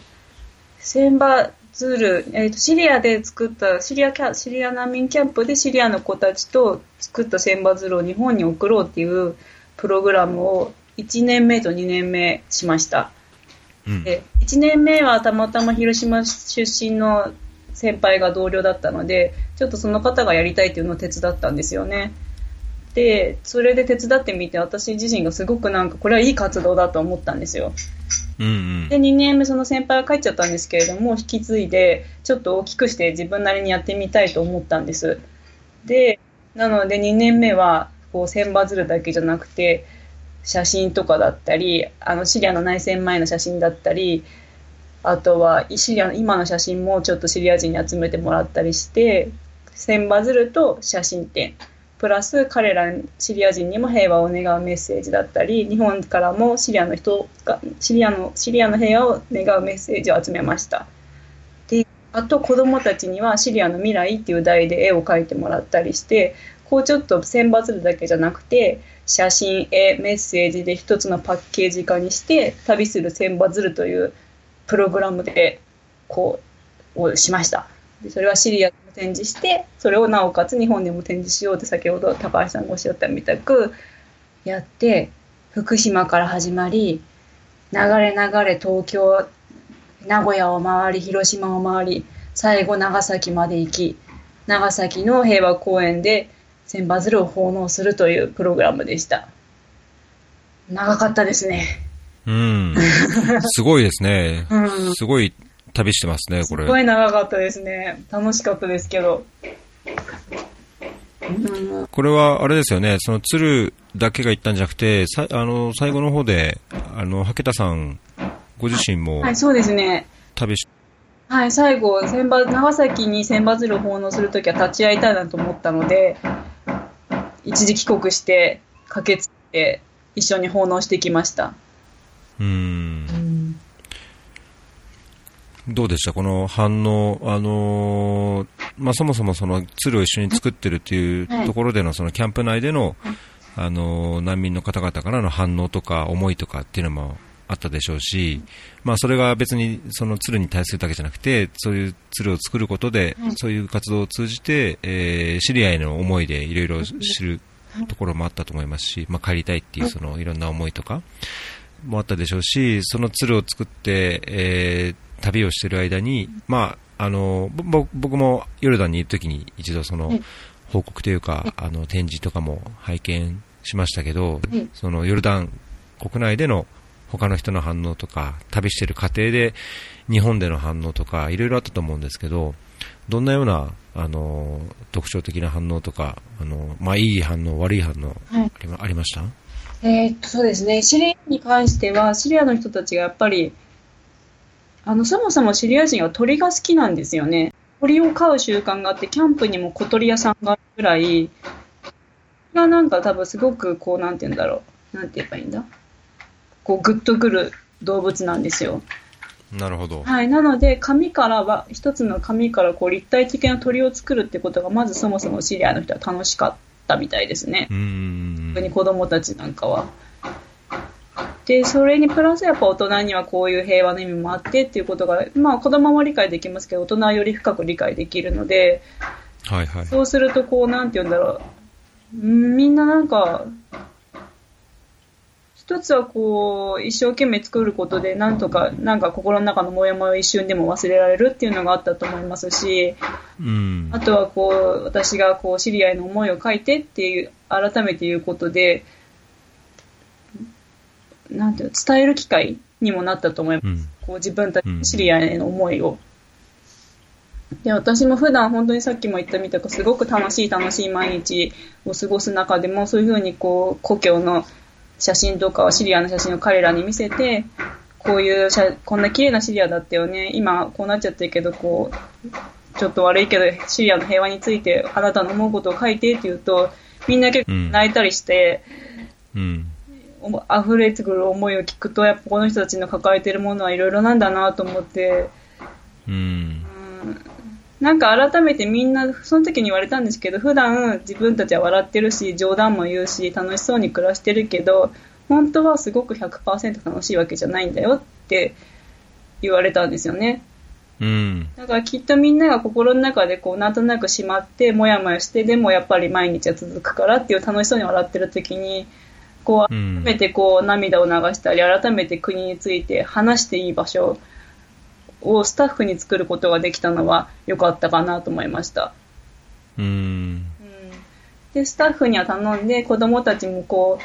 千羽鶴、えっ、と、シリアで作った、シリアキャ、シリア難民キャンプでシリアの子たちと作った千羽鶴を日本に送ろうっていうプログラムを1年目と2年目しました。うん。で1年目はたまたま広島出身の先輩が同僚だったのでちょっとその方がやりたいっていうのを手伝ったんですよねでそれで手伝ってみて私自身がすごくなんかこれはいい活動だと思ったんですようんうんで2年目その先輩は帰っちゃったんですけれども引き継いでちょっと大きくして自分なりにやってみたいと思ったんですでなので2年目はこう千羽鶴だけじゃなくて写真とかだったりあのシリアの内戦前の写真だったりあとはシリアの今の写真もちょっとシリア人に集めてもらったりして千羽鶴と写真展。プラス彼らシリア人にも平和を願うメッセージだったり日本からもシリアの人がシリアのシリアの平和を願うメッセージを集めました。であと子どもたちにはシリアの未来っていう題で絵を描いてもらったりしてこうちょっと選抜るだけじゃなくて写真絵メッセージで一つのパッケージ化にして旅する千羽鶴というプログラムでこうをしました。でそれはシリアでも展示してそれをなおかつ日本でも展示しようって先ほど高橋さんがおっしゃったみたくやって福島から始まり流れ流れ東京名古屋を回り広島を回り最後長崎まで行き長崎の平和公園で千羽鶴を奉納するというプログラムでした。長かったですね。うん。すごいですね。うん。すごい旅してますね、これ。すごい長かったですね。楽しかったですけど。うんこれはあれですよね、その鶴だけが行ったんじゃなくて、さあの最後の方で、あの竹田さんご自身もはいそうですね。旅し、はい、最後、千羽長崎に千羽鶴を奉納するときは立ち会いたいなと思ったので、一時帰国して、駆けつけて、一緒に奉納してきました。うん、どうでした、この反応、あのーまあ、そもそもその鶴を一緒に作ってるっていうはい。ところでのそのキャンプ内での、あのー難民の方々からの反応とか思いとかっていうのもあったでしょうし、まあ、それが別にその鶴に対するだけじゃなくて、そういう鶴を作ることで、はいそういう活動を通じて、えー知り合いの思いでいろいろ知るところもあったと思いますし、まあ、帰りたいっていうそのいろんな思いとかもあったでしょうし、その鶴を作って、えー旅をしている間に、まあ、あのぼ僕もヨルダンにいるときに一度そのはい報告というか、あの展示とかも拝見しましたけど、はいそのヨルダン国内での他の人の反応とか、旅している過程で日本での反応とか、いろいろあったと思うんですけど、どんなようなあの特徴的な反応とか、あのまあ、いい反応、悪い反応はいありました？えーっと、そうですね。シリアに関しては、シリアの人たちがやっぱり、あの、そもそもシリア人は鳥が好きなんですよね。鳥を飼う習慣があって、キャンプにも小鳥屋さんがあるぐらい、がなんか多分すごくこう、なんて言うんだろう。なんて言えばいいんだ？こう、グッとくる動物なんですよ。なるほど。はい。なので、紙からは、一つの紙からこう立体的な鳥を作るってことが、まずそもそもシリアの人は楽しかったみたいですねう。ーん特に子供たちなんかは。で、それにプラスやっぱ大人にはこういう平和の意味もあってっていうことが、まあ子供も理解できますけど、大人はより深く理解できるので、はいはい。そうするとこう、なんて言うんだろう。うんみんななんか、一つはこう、一生懸命作ることで、なんとか、なんか心の中のモヤモヤを一瞬でも忘れられるっていうのがあったと思いますし、うんあとはこう、私がこう、知り合いの思いを書いてっていう、改めて言うことで、なんていうの、伝える機会にもなったと思います。うんこう、自分たちの知り合いへの思いを。で、私も普段本当にさっきも言ったみたく、すごく楽しい楽しい毎日を過ごす中でも、そういうふうにこう、故郷の写真とか、シリアの写真を彼らに見せて、こういう写、こんな綺麗なシリアだったよね。今、こうなっちゃってるけど、こう、ちょっと悪いけど、シリアの平和について、あなたの思うことを書いてって言うと、みんな結構泣いたりして、うん。溢れてくる思いを聞くと、やっぱこの人たちの抱えてるものはいろいろなんだなと思って、うん。なんか改めてみんな、その時に言われたんですけど、普段自分たちは笑ってるし、冗談も言うし、楽しそうに暮らしてるけど、本当はすごく100%楽しいわけじゃないんだよって言われたんですよね。うん。だからきっとみんなが心の中でこうなんとなくしまって、もやもやして、でもやっぱり毎日は続くからっていう楽しそうに笑ってる時に、こう、改めてこう涙を流したり、改めて国について話していい場所をスタッフに作ることができたのは良かったかなと思いました。うん。で、スタッフには頼んで、子供たちもこう、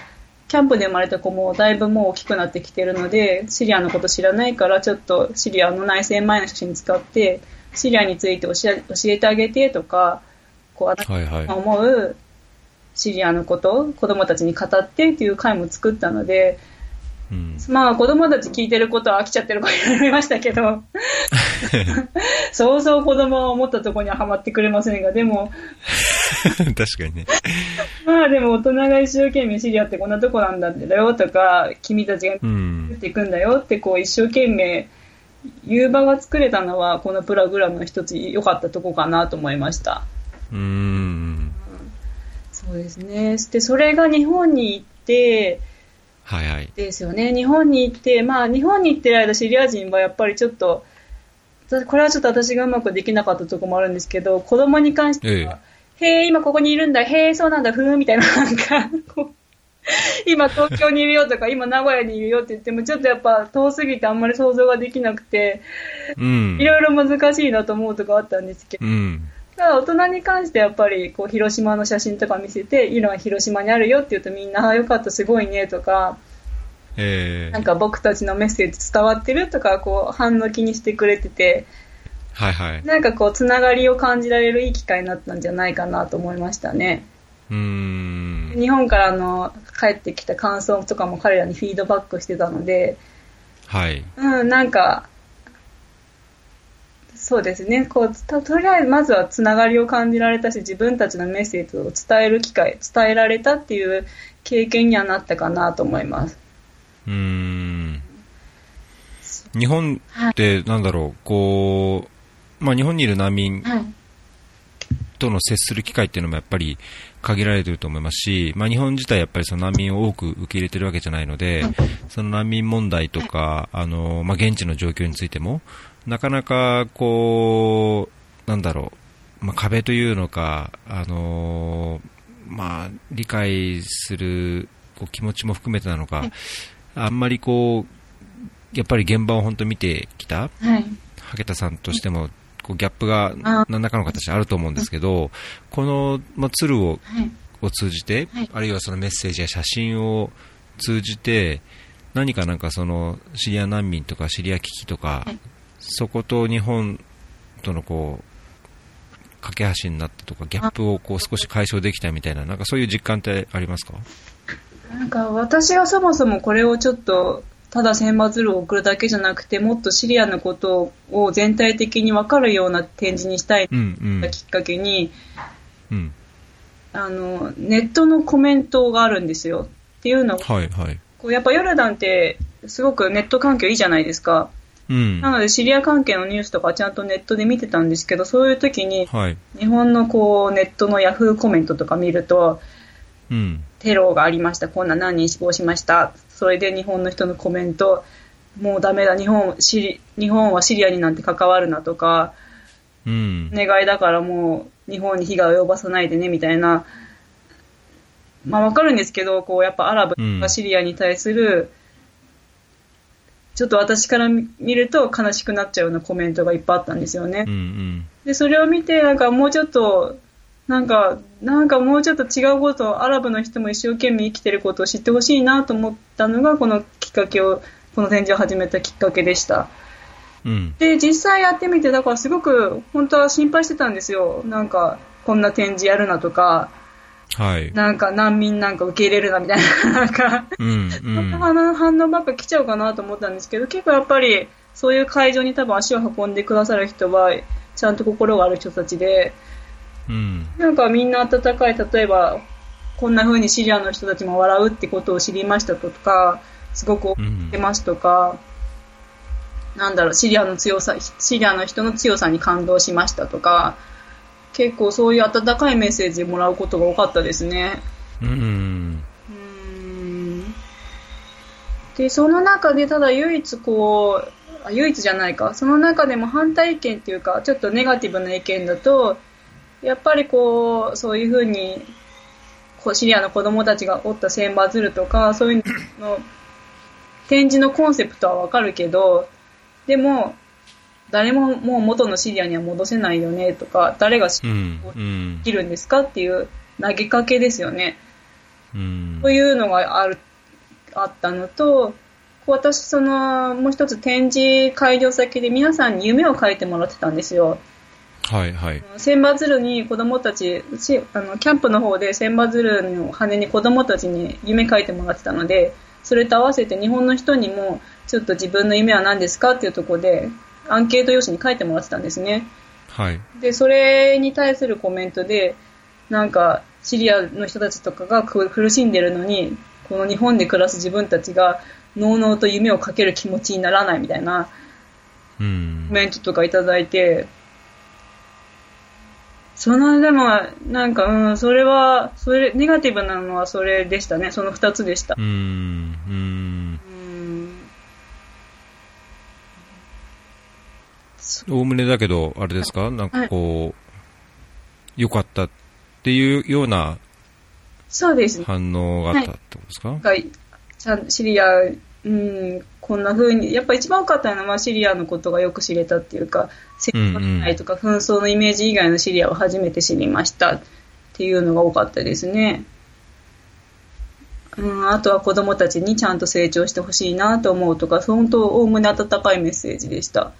キャンプで生まれた子もだいぶもう大きくなってきてるので、シリアのこと知らないから、ちょっとシリアの内戦前の写真使って、シリアについて教え教えてあげてとか、こう、あなたが思うシリアのこと、子供たちに語ってっていう回も作ったので、うん、まあ子供たち聞いてることは飽きちゃってる子いろいろいましたけど、そうそう子供は思ったところにはハマってくれませんが、でも、確かにね。まあでも大人が一生懸命シリアってこんなとこなんだってだよとか、君たちが言っていくんだよってこう一生懸命言う場が作れたのはこのプログラムの一つ良かったとこかなと思いました。うん。そうですね。で、それが日本に行って、はいはい。ですよね。日本に行って、まあ日本に行ってる間シリア人はやっぱりちょっと、これはちょっと私がうまくできなかったところもあるんですけど、子供に関しては、ええ、へえ、今ここにいるんだ、へえ、そうなんだ、ふーん、みたいな、なんか、今東京にいるよとか、今名古屋にいるよって言っても、ちょっとやっぱ遠すぎてあんまり想像ができなくて、いろいろ難しいなと思うとこあったんですけど、うん、ただ大人に関してやっぱりこう広島の写真とか見せて、今広島にあるよって言うとみんな、あよかった、すごいねとか、えー、なんか僕たちのメッセージ伝わってるとか、こう反応気にしてくれてて、はいはい。なんかこう、つながりを感じられるいい機会になったんじゃないかなと思いましたね。うん日本からの帰ってきた感想とかも彼らにフィードバックしてたので、はい。うん、なんか、そうですね。こう、ととりあえずまずはつながりを感じられたし、自分たちのメッセージを伝える機会、伝えられたっていう経験にはなったかなと思います。うん。日本ってなんだろう、はい、こう、まあ日本にいる難民との接する機会っていうのもやっぱり限られてると思いますし、まあ日本自体やっぱりその難民を多く受け入れてるわけじゃないので、その難民問題とか、あの、まあ現地の状況についても、なかなかこう、なんだろう、まあ壁というのか、あの、まあ理解するこう気持ちも含めてなのか、あんまりこう、やっぱり現場を本当見てきた、はい、竹田さんとしても、こうギャップが何らかの形あると思うんですけど、この、まあ、鶴を,、を通じて、あるいはそのメッセージや写真を通じて、何かなんかそのシリア難民とかシリア危機とか、そこと日本とのこう架け橋になったとか、ギャップをこう少し解消できたみたいな、なんかそういう実感ってありますか？なんか私はそもそもこれをちょっとただ千羽鶴を送るだけじゃなくてもっとシリアのことを全体的に分かるような展示にしたいきっかけに、うんうん、あのネットのコメントがあるんですよ。っていうのは、はいはい、こうやっぱヨルダンってすごくネット環境いいじゃないですか。うん、なのでシリア関係のニュースとかちゃんとネットで見てたんですけどそういう時に日本のこうネットのヤフーコメントとか見ると、うん、テロがありました、こんな何人死亡しました、それで日本の人のコメント、もうダメだ、日本シリ日本はシリアになんて関わるなとか、うん、願いだからもう日本に被害を及ばさないでねみたいな、まあわかるんですけど、こうやっぱアラブがシリアに対する、うん、ちょっと私から見ると悲しくなっちゃうようなコメントがいっぱいあったんですよね。うんうん、で、それを見て、なんかもうちょっとなんか、なんかもうちょっと違うこと、アラブの人も一生懸命生きてることを知ってほしいなと思ったのが、このきっかけを、この展示を始めたきっかけでした。うん。で、実際やってみて、だからすごく本当は心配してたんですよ。なんか、こんな展示やるなとか、はい。なんか難民なんか受け入れるなみたいな、なんか、うん。うそん反応ばっか来ちゃうかなと思ったんですけど、結構やっぱり、そういう会場に多分足を運んでくださる人は、ちゃんと心がある人たちで、うん。なんかみんな温かい、例えば、こんな風にシリアの人たちも笑うってことを知りましたとか、すごく怒ってますとか、なんだろう、シリアの強さ、シリアの人の強さに感動しましたとか、結構そういう温かいメッセージもらうことが多かったですね。うん。うーんで、その中でただ唯一こう、あ唯一じゃないか、その中でも反対意見っていうか、ちょっとネガティブな意見だと、やっぱりこう、そういうふうに、こうシリアの子供たちがおった千羽鶴とか、そういうの、展示のコンセプトはわかるけど、でも、誰ももう元のシリアには戻せないよねとか、誰がシうリアん。うんで。きるんですかっていう投げかけですよね。うんと。いうのがある、あったのと、私、その、もう一つ展示会場先で皆さんに夢を描いてもらってたんですよ。はいはい。千羽鶴に子供たち、しあの、キャンプの方で千羽鶴の羽に子供たちに夢描いてもらってたので、それと合わせて日本の人にも、ちょっと自分の夢は何ですかっていうところで、アンケート用紙に書いてもらってたんですね。はい。で、それに対するコメントで、なんか、シリアの人たちとかがく苦しんでるのに、この日本で暮らす自分たちが、のうのうと夢をかける気持ちにならないみたいなうんコ。メントとかいただいて、その、でも、なんか、うん、それは、それ、ネガティブなのはそれでしたね。その二つでしたう。ん。うん。うん。おおむねだけど、あれですか？なんかこう、良かったっていうようなそうですね。反応があったってことですか？なんかちゃんシリア、うん、こんな風に、やっぱ一番多かったのはシリアのことがよく知れたっていうか、戦争内とか紛争のイメージ以外のシリアを初めて知りましたっていうのが多かったですね。うん、あとは子供たちにちゃんと成長してほしいなと思うとか、本当、おおむね温かいメッセージでした。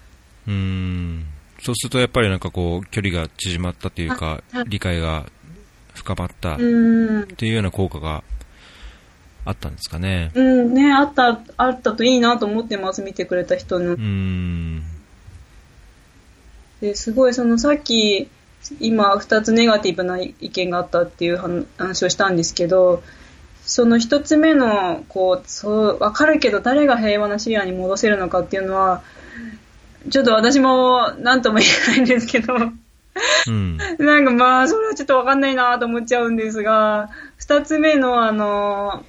うん。そうするとやっぱりなんかこう、距離が縮まったというか理解が深まったっうん、ていうような効果があったんですかね。うん、ね、あった、あったといいなと思ってます、見てくれた人のう。ん。ですごいそのさっき今2つネガティブな意見があったっていう話をしたんですけどその1つ目のこうそう分かるけど誰が平和なシリアに戻せるのかっていうのはちょっと私も何とも言えないんですけどうん。なんかまあそれはちょっと分かんないなと思っちゃうんですが2つ目のあの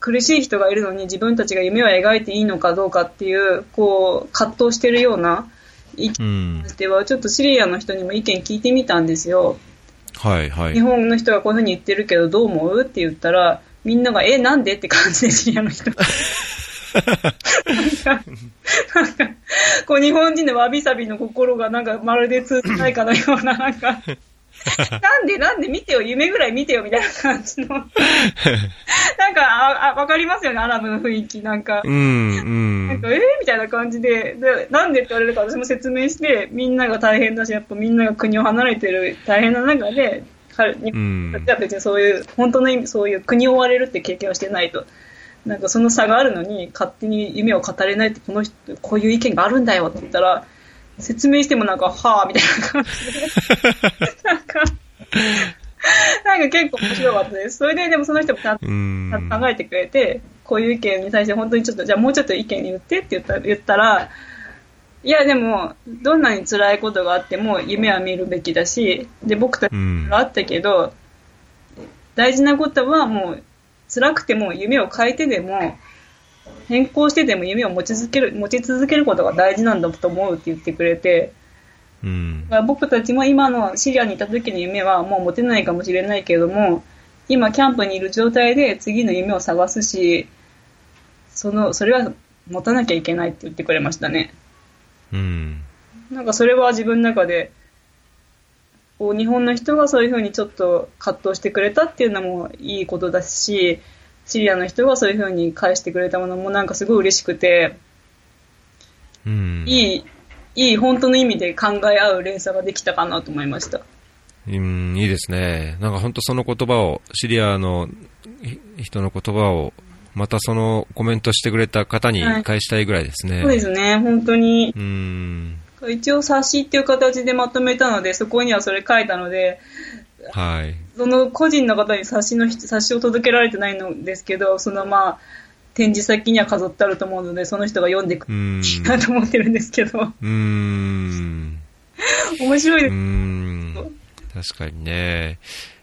苦しい人がいるのに自分たちが夢を描いていいのかどうかっていうこう葛藤してるような意見うんと。しては、ちょっとシリアの人にも意見聞いてみたんですよ。はいはい日。本の人がこういうふうに言ってるけどどう思う？って言ったら、みんなが、え、なんで？って感じでシリアの人。なんか、こう日本人のわびさびの心がなんかまるで通じないかのような、なんか、なんでなんで見てよ、夢ぐらい見てよみたいな感じの。なんか、あ、あわかりますよね、アラブの雰囲気。なんか、うん、うん。なんか、えー、みたいな感じでで、なんでって言われるか私も説明して、みんなが大変だし、やっぱみんなが国を離れてる大変な中で、彼日本たちは別にそういう、本当の意味、そういう国を追われるって経験をしてないと。なんかその差があるのに、勝手に夢を語れないって、この人、こういう意見があるんだよって言ったら、説明してもなんか、はぁ、みたいな感じで。なんか、なんか結構面白かったです。それででもその人もちゃんとうん。考えてくれて、こういう意見に対して本当にちょっと、じゃあもうちょっと意見言ってって言った言ったら、いやでも、どんなに辛いことがあっても夢は見るべきだし、で、僕たちうんがあったけど、大事なことはもう、辛くても夢を変えてでも、変更してでも夢を持ち続ける、持ち続けることが大事なんだと思うって言ってくれて、うん僕たちも今のシリアにいた時の夢はもう持てないかもしれないけれども、今キャンプにいる状態で次の夢を探すし、その、それは持たなきゃいけないって言ってくれましたね。うん。なんかそれは自分の中で、こう日本の人がそういうふうにちょっと葛藤してくれたっていうのもいいことだし、シリアの人がそういうふうに返してくれたものもなんかすごい嬉しくて、うん。いい、いい、本当の意味で考え合う連鎖ができたかなと思いました。うん、いいですね。なんか本当その言葉を、シリアのひ人の言葉を、またそのコメントしてくれた方にはい返したいぐらいですね。そうですね、本当に。うん。一応冊子っていう形でまとめたので、そこにはそれ書いたので、はい。その個人の方に冊子の人、冊子を届けられてないのですけど、そのまあ、展示先には飾ってあると思うので、その人が読んでくれうん。なと思ってるんですけど、うん。面白いうでーす。ん。確かにね。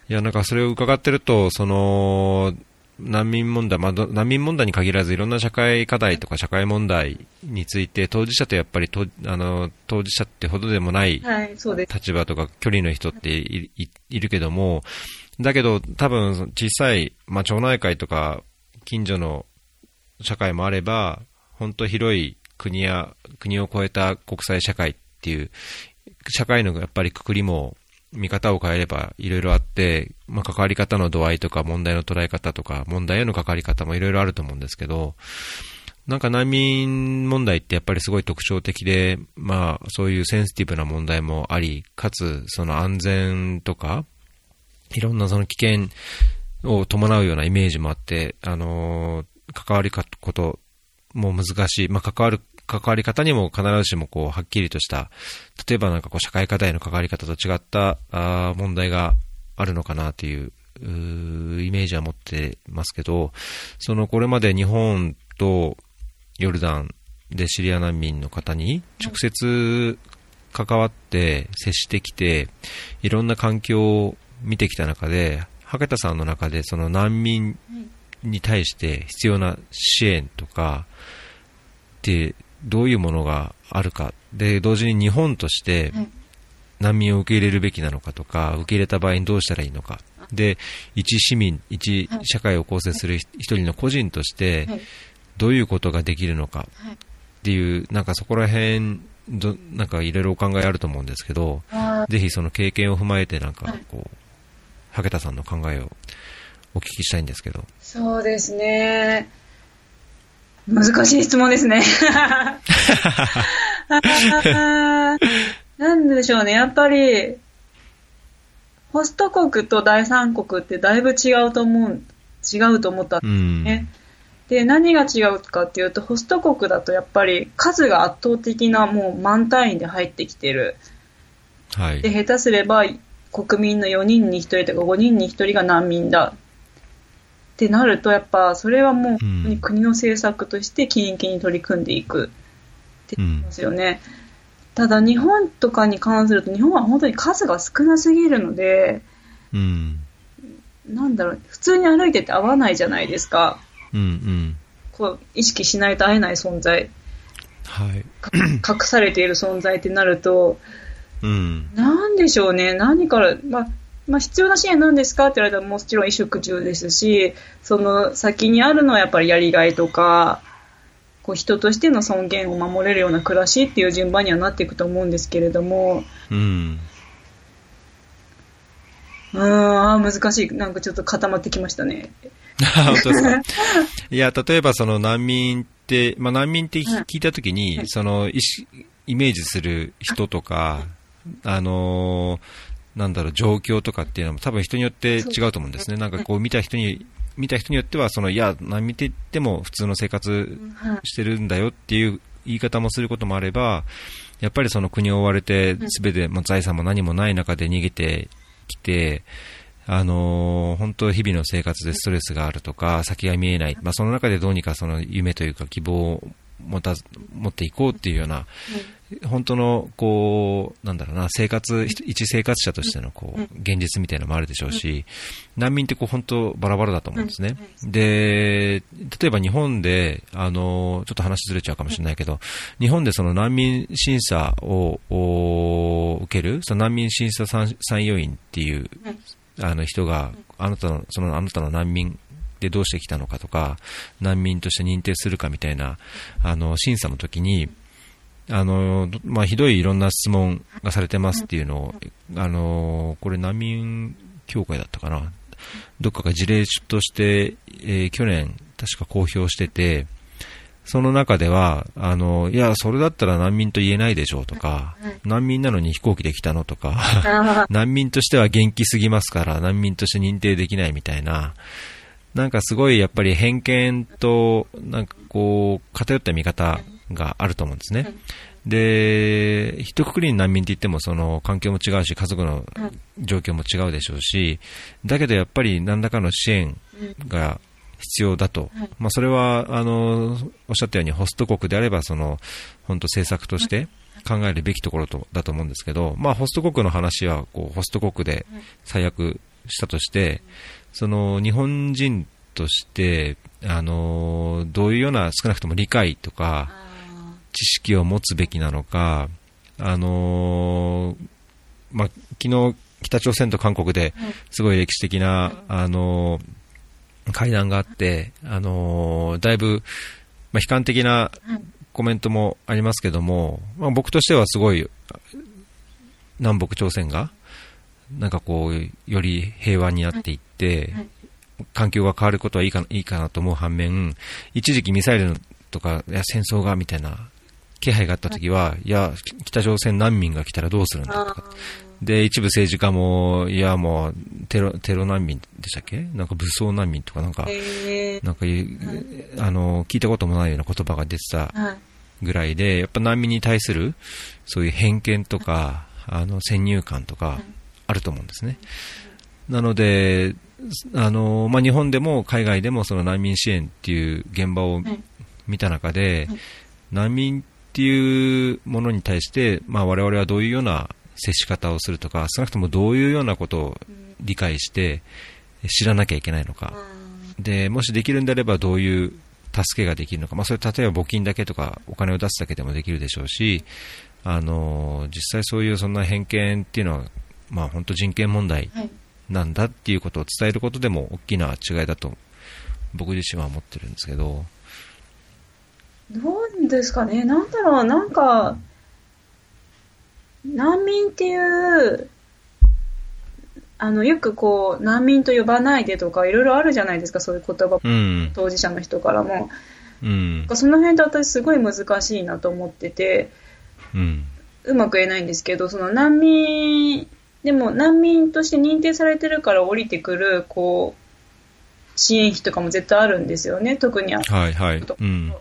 いや、なんかそれを伺ってると、その、難民問題、まあ、ど難民問題に限らずいろんな社会課題とか社会問題について当事者とやっぱりとあの当事者ってほどでもない。立場とか距離の人っていいいるけども、だけど多分小さい、まあ、町内会とか近所の社会もあれば、本当広い国や国を超えた国際社会っていう社会のやっぱりくくりも見方を変えればいろいろあって、まあ、関わり方の度合いとか問題の捉え方とか問題への関わり方もいろいろあると思うんですけど、なんか難民問題ってやっぱりすごい特徴的で、まあそういうセンシティブな問題もあり、かつその安全とか、いろんなその危険を伴うようなイメージもあって、あのー関わりかことも難しい、まあ関わる、関わり方にも必ずしもこうはっきりとした、例えばなんかこう社会課題の関わり方と違ったあ問題があるのかなといううイメージは持ってますけど、そのこれまで日本とヨルダンでシリア難民の方に直接関わって接してきて、いろんな環境を見てきた中で、ハケタさんの中でその難民に対して必要な支援とかってどういうものがあるか。で、同時に日本としてはい難民を受け入れるべきなのかとか、受け入れた場合にどうしたらいいのか。で、一市民、一はい社会を構成する一人の個人としてはい、どういうことができるのかはいっていう、なんかそこら辺、どなんかいろいろお考えあると思うんですけど、ぜひその経験を踏まえてなんかはいこう、ハケタさんの考えをお聞きしたいんですけど。そうですね。難しい質問ですね。なんでしょうね。やっぱり、ホスト国と第三国ってだいぶ違うと思う、違うと思ったんですうん。ね。で、何が違うかっていうと、ホスト国だとやっぱり数が圧倒的なもう満単位で入ってきてる。はい。で、下手すれば国民の4人に1人とか5人に1人が難民だ。ってなると、やっぱそれはもう国の政策として緊急に取り組んでいくって言いますよね。ただ日本とかに関すると、日本は本当に数が少なすぎるので、うん。なんだろう、普通に歩いてて合わないじゃないですか。うんうん。こう、意識しないと会えない存在、はい。か隠されている存在ってなると、うん。なんでしょうね、何から、まあ、まあ、必要な支援なんですか？って言われたらもちろん衣食住ですし、その先にあるのはやっぱりやりがいとか、こう人としての尊厳を守れるような暮らしっていう順番にはなっていくと思うんですけれども、うん。うーん、あー難しい。なんかちょっと固まってきましたね。本当ですか？いや、例えばその難民って、まあ難民ってはい聞いたときに、はいそのイメージする人とか、あのーなんだろう、状況とかっていうのも多分人によって違うと思うんですね。なんかこう見た人に、見た人によっては、その、いや、難民って言っても普通の生活はい。してるんだよっていう言い方もすることもあれば、やっぱりその国を追われて、すべて財産も何もない中で逃げてきて、あのー本当日々の生活でストレスがあるとか、先が見えない。まあ、その中でどうにかその夢というか希望を持たず、持っていこうっていうような、本当の、こう、なんだろうな、生活、一一生活者としての、こう、現実みたいなのもあるでしょうし、難民ってこう、本当バラバラだと思うんですね。で、例えば日本で、あの、ちょっと話ずれちゃうかもしれないけど、日本でその難民審査をお受ける、その難民審査参参与員っていう、あの人が、あなたの、そのあなたの難民でどうしてきたのかとか、難民として認定するかみたいな、あの、審査の時に、あの、どまあ、ひどいいろんな質問がされてますっていうのを、あの、これ難民協会だったかな。どっかが事例として、えー去年確か公表してて、その中では、あの、いや、それだったら難民と言えないでしょうとか、難民なのに飛行機で来たのとか、難民としては元気すぎますから、難民として認定できないみたいな、なんかすごいやっぱり偏見と、なんかこう、偏った見方があると思うんですね。で、一括りに難民って言っても、その環境も違うし、家族の状況も違うでしょうし、だけどやっぱり何らかの支援が必要だと、まあ、それはあのおっしゃったように、ホスト国であれば、その本当、政策として考えるべきところとだと思うんですけど、まあ、ホスト国の話はこうホスト国で最悪したとして、その日本人としてあのどういうような少なくとも理解とか知識を持つべきなのか、あのまあ、昨日北朝鮮と韓国ですごい歴史的な、あの会談があって、あのだいぶ、まあ、悲観的なコメントもありますけども、まあ、僕としてはすごい南北朝鮮がなんかこうより平和になっていって、環境が変わることはいいかいいかなと思う反面、一時期ミサイルとかいや戦争がみたいな気配があった時は、い。や、北朝鮮難民が来たらどうするんだとか。で、一部政治家も、いや、もう、テロ、テロ難民でしたっけ？なんか武装難民とかなんか、なんか、あの、聞いたこともないような言葉が出てたぐらいで、やっぱ難民に対する、そういう偏見とか、あの、先入観とか、あると思うんですね。なので、あの、まあ、日本でも海外でもその難民支援っていう現場を見た中で、難民っていうものに対して、まあ、我々はどういうような接し方をするとか、少なくともどういうようなことを理解して知らなきゃいけないのか、でもしできるんであればどういう助けができるのか、まあ、それ例えば募金だけとかお金を出すだけでもできるでしょうし、あの実際そういうそんな偏見っていうのは、まあ、本当人権問題なんだっていうことを伝えることでも大きな違いだと僕自身は思ってるんですけど。どうですかね。なんだろう。なんか、難民っていう、あの、よくこう、難民と呼ばないでとか、いろいろあるじゃないですか、そういう言葉、うん、当事者の人からも。うん、その辺で私すごい難しいなと思ってて、うん、うまく言えないんですけど、その難民、でも難民として認定されてるから降りてくる、こう、支援費とかも絶対あるんですよね、特に。はいはい。うん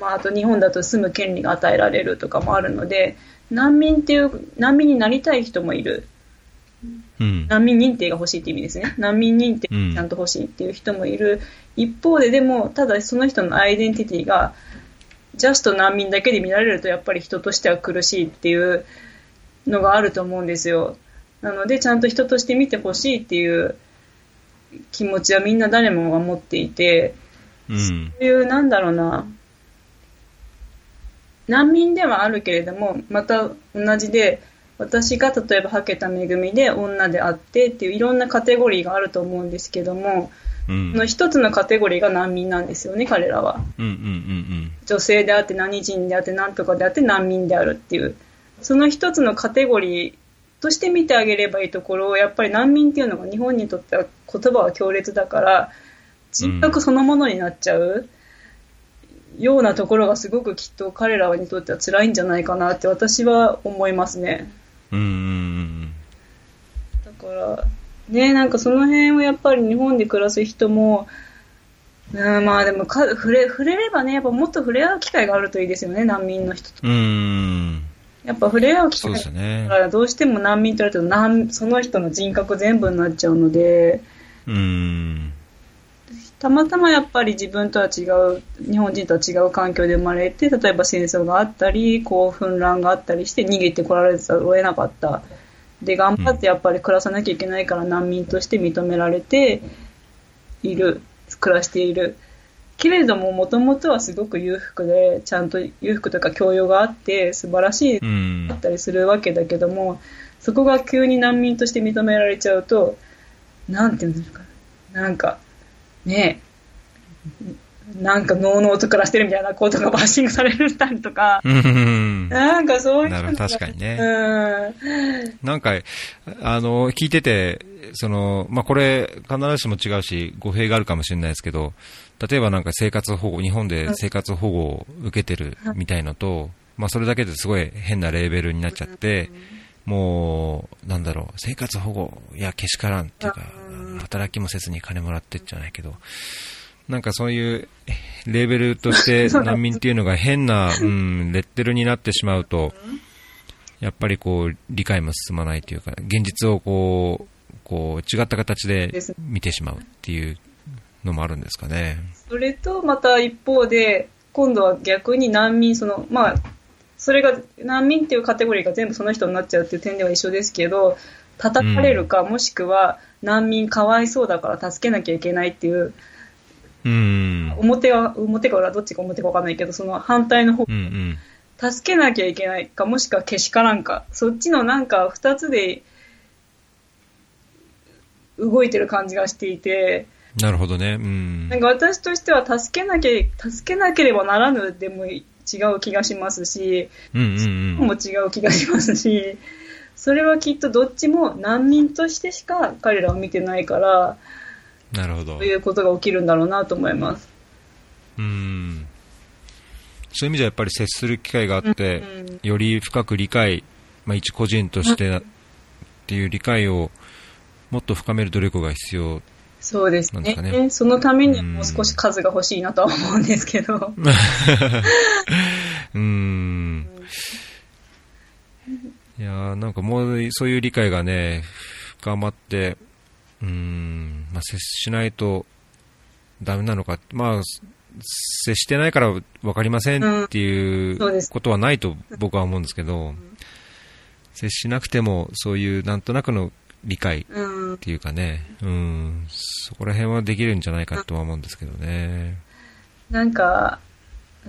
まあ、あと日本だと住む権利が与えられるとかもあるので、難民っていう、難民になりたい人もいる。うん、難民認定が欲しいって意味ですね。難民認定ちゃんと欲しいっていう人もいる。うん、一方ででも、ただその人のアイデンティティが、ジャスト難民だけで見られるとやっぱり人としては苦しいっていうのがあると思うんですよ。なので、ちゃんと人として見てほしいっていう気持ちはみんな誰もが持っていて、うん、そういう、なんだろうな、難民ではあるけれども、また同じで、私が例えば、はけた恵みで女であってっていういろんなカテゴリーがあると思うんですけども、うん、の一つのカテゴリーが難民なんですよね、彼らは。うんうんうんうん、女性であって、何人であって、何とかであって難民であるっていう。その一つのカテゴリーとして見てあげればいいところを、やっぱり難民っていうのが日本にとっては言葉は強烈だから、人格そのものになっちゃう。ようなところがすごくきっと彼らにとっては辛いんじゃないかなって私は思いますね。うん。だから、ね、なんかその辺をやっぱり日本で暮らす人も、うん、まあでもか触れ、触れればね、やっぱもっと触れ合う機会があるといいですよね、難民の人と。うん。やっぱ触れ合う機会だからどうしても難民と言われると、その人の人格全部になっちゃうので、うん。たまたまやっぱり自分とは違う、日本人とは違う環境で生まれて、例えば戦争があったり、こう紛乱があったりして逃げてこられざるを得なかった。で、頑張ってやっぱり暮らさなきゃいけないから難民として認められている、暮らしている。けれども、もともとはすごく裕福で、ちゃんと裕福とか教養があって、素晴らしいだったりするわけだけども、そこが急に難民として認められちゃうと、なんていうんですか、なんか、ねなんか、ノーノーと暮らしてるみたいなことがバッシングされるたりとか、うん。なんかそういうなる確かにね。うん。なんか、あの、聞いてて、その、まあ、これ、必ずしも違うし、語弊があるかもしれないですけど、例えばなんか生活保護、日本で生活保護を受けてるみたいのと、まあ、それだけですごい変なレーベルになっちゃって、もう、なんだろう、生活保護やけしからんっていうか、働きもせずに金もらってっじゃないけど、なんかそういうレーベルとして 難民っていうのが変な、うん、レッテルになってしまうと、やっぱりこう、理解も進まないというか、現実をこう、こう、違った形で見てしまうっていうのもあるんですかね。それと、また一方で、今度は逆に難民、その、まあ、それが、難民っていうカテゴリーが全部その人になっちゃうっていう点では一緒ですけど、叩かれるか、もしくは難民かわいそうだから助けなきゃいけないっていう、うん。表は、表か裏どっちが表かわかんないけど、その反対の方うんうん。助けなきゃいけないか、もしくはけしからんか、そっちのなんか二つで動いてる感じがしていて、なるほどね。うんなん。か私としては助けなきゃ、助けなければならぬでも違う気がしますし、うんうんも違う気がしますし、それはきっとどっちも難民としてしか彼らを見てないから、うん。なるほどそう。いうことが起きるんだろうなと思います。うん。そういう意味じゃやっぱり接する機会があって、うんより深く理解、まあ、一個人としてっていう理解をもっと深める努力が必要。そうですね。ね。そのためにはもう少し数が欲しいなとは思うんですけど。うん。いやーなんかもうそういう理解がね、深まって、うん、まあ、接しないとダメなのか、まあ、接してないから分かりませんっていうことはないと僕は思うんですけど、接しなくてもそういうなんとなくの理解っうん。ていうかね、うん、そこら辺はできるんじゃないかとは思うんですけどね。なんか、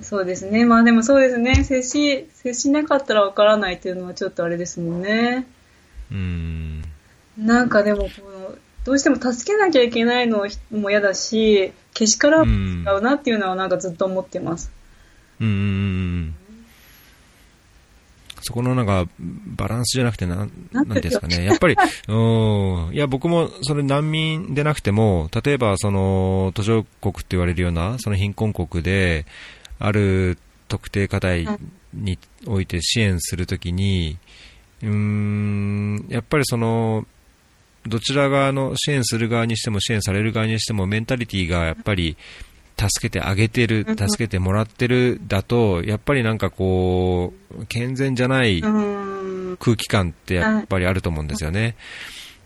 そうですね。まあでもそうですね。接し、接しなかったらわからないっていうのはちょっとあれですもんね。うん、なんかでもこの、どうしても助けなきゃいけないのも嫌だし、けしからんうん違うなっていうのはなんかずっと思ってます。うんうんうんうんそこのなんか、バランスじゃなくてなん、ななんですかね。やっぱり、うん。いや、僕も、それ難民でなくても、例えば、その、途上国って言われるような、その貧困国で、ある特定課題において支援するときに、うーん、やっぱりその、どちら側の支援する側にしても支援される側にしてもメンタリティがやっぱり助けてあげてる、助けてもらってるだと、やっぱりなんかこう、健全じゃないうん。空気感ってやっぱりあると思うんですよね。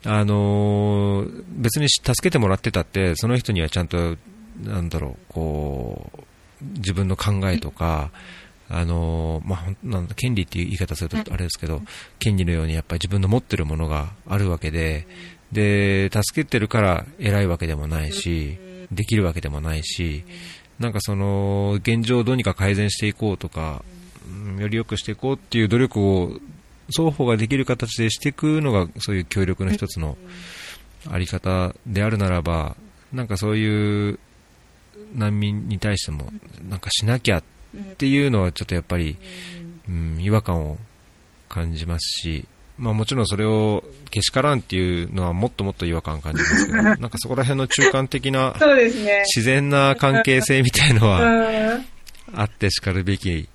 あのー別に助けてもらってたって、その人にはちゃんと、なんだろう、こう、自分の考えとか、あのーまあなんだ権利っていう言い方するとあれですけど、権利のようにやっぱり自分の持ってるものがあるわけで、で、助けてるから偉いわけでもないし、できるわけでもないし、なんかその、現状をどうにか改善していこうとか、より良くしていこうっていう努力を双方ができる形でしていくのがそういう協力の一つのあり方であるならばなんかそういう難民に対してもなんかしなきゃっていうのはちょっとやっぱり、うん、違和感を感じますし、まあ、もちろんそれをけしからんっていうのはもっともっと違和感を感じますけど なんかそこら辺の中間的なそうですね。自然な関係性みたいのうはん。あってしかるべき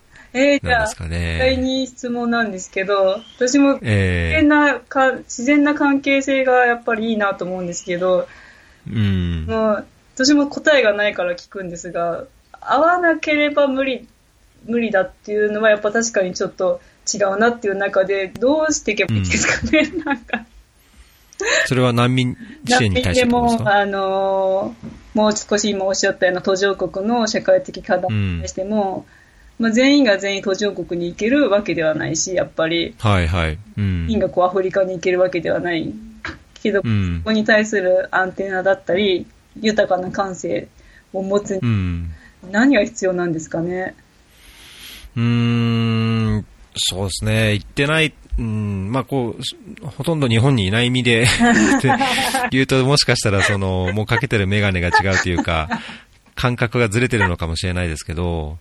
なんです、か第ね。に質問なんですけど、私も自え然なか、自然な関係性がやっぱりいいなと思うんですけど、ーうん。もう、私も答えがないから聞くんですが、合わなければ無理、無理だっていうのはやっぱ確かにちょっと違うなっていう中で、どうしていけばいいですかね、なんか。それは難民支援に対してでもあのーもう少し今おっしゃったような途上国の社会的課題に対しても、まあ、全員が全員途上国に行けるわけではないし、やっぱり、はいはい。うん全員がこうアフリカに行けるわけではないけど、うんここに対するアンテナだったり、豊かな感性を持つう、ん。何が必要なんですかね？うーん、そうですね。行ってない、うん、まあこう、ほとんど日本にいない意味で 言うと、もしかしたらその、もうかけてるメガネが違うというか、感覚がずれてるのかもしれないですけど、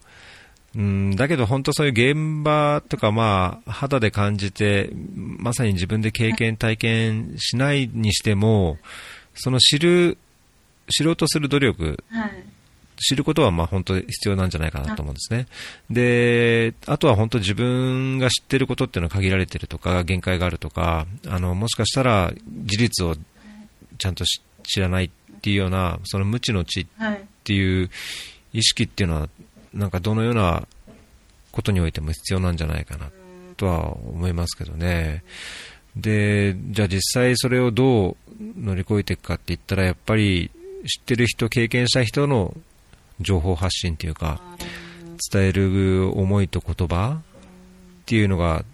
うん、だけど本当そういう現場とかまあ肌で感じて、まさに自分で経験体験しないにしても、その知る、知ろうとする努力、はい、知ることはまあ本当必要なんじゃないかなと思うんですね。で、あとは本当自分が知ってることっていうのは限られてるとか、限界があるとか、あの、もしかしたら事実をちゃんと知らないっていうような、その無知の知っていう意識っていうのは、なんかどのようなことにおいても必要なんじゃないかなとは思いますけどね。で、じゃあ実際それをどう乗り越えていくかって言ったら、やっぱり知ってる人、経験した人の情報発信っていうか、伝える思いと言葉っていうのが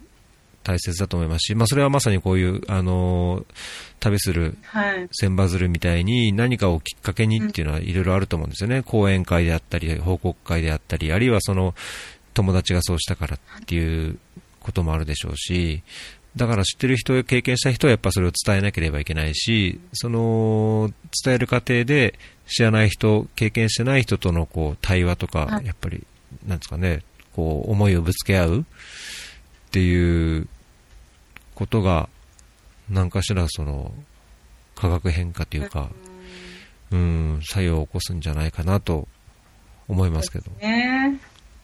大切だと思いますし、まあ、それはまさにこういう、あの旅する、千羽鶴みたいに何かをきっかけにっていうのはいろいろあると思うんですよね。講演会であったり、報告会であったり、あるいはその友達がそうしたからっていうこともあるでしょうし、だから知ってる人、経験した人はやっぱそれを伝えなければいけないし、その伝える過程で知らない人、経験してない人とのこう対話とか、やっぱり、なんですかね、こう思いをぶつけ合うっていうことが、何かしらその化学変化というか、うん、作用を起こすんじゃないかなと思いますけど。ね、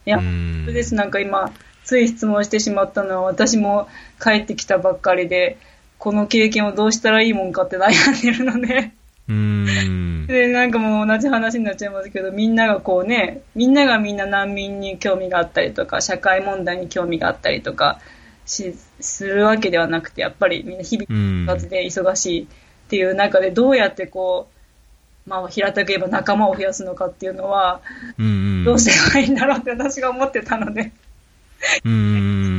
いや、そうです。なんか今、つい質問してしまったのは、私も帰ってきたばっかりで、この経験をどうしたらいいもんかって悩んでるのでうん。で、なんかもう同じ話になっちゃいますけど、みんながこうね、みんながみんな難民に興味があったりとか、社会問題に興味があったりとかしするわけではなくて、やっぱりみんな日々生活で忙しいっていう中で、どうやってこう、まあ、平たく言えば仲間を増やすのかっていうのは、どうすればいいんだろうって私が思ってたので。うん。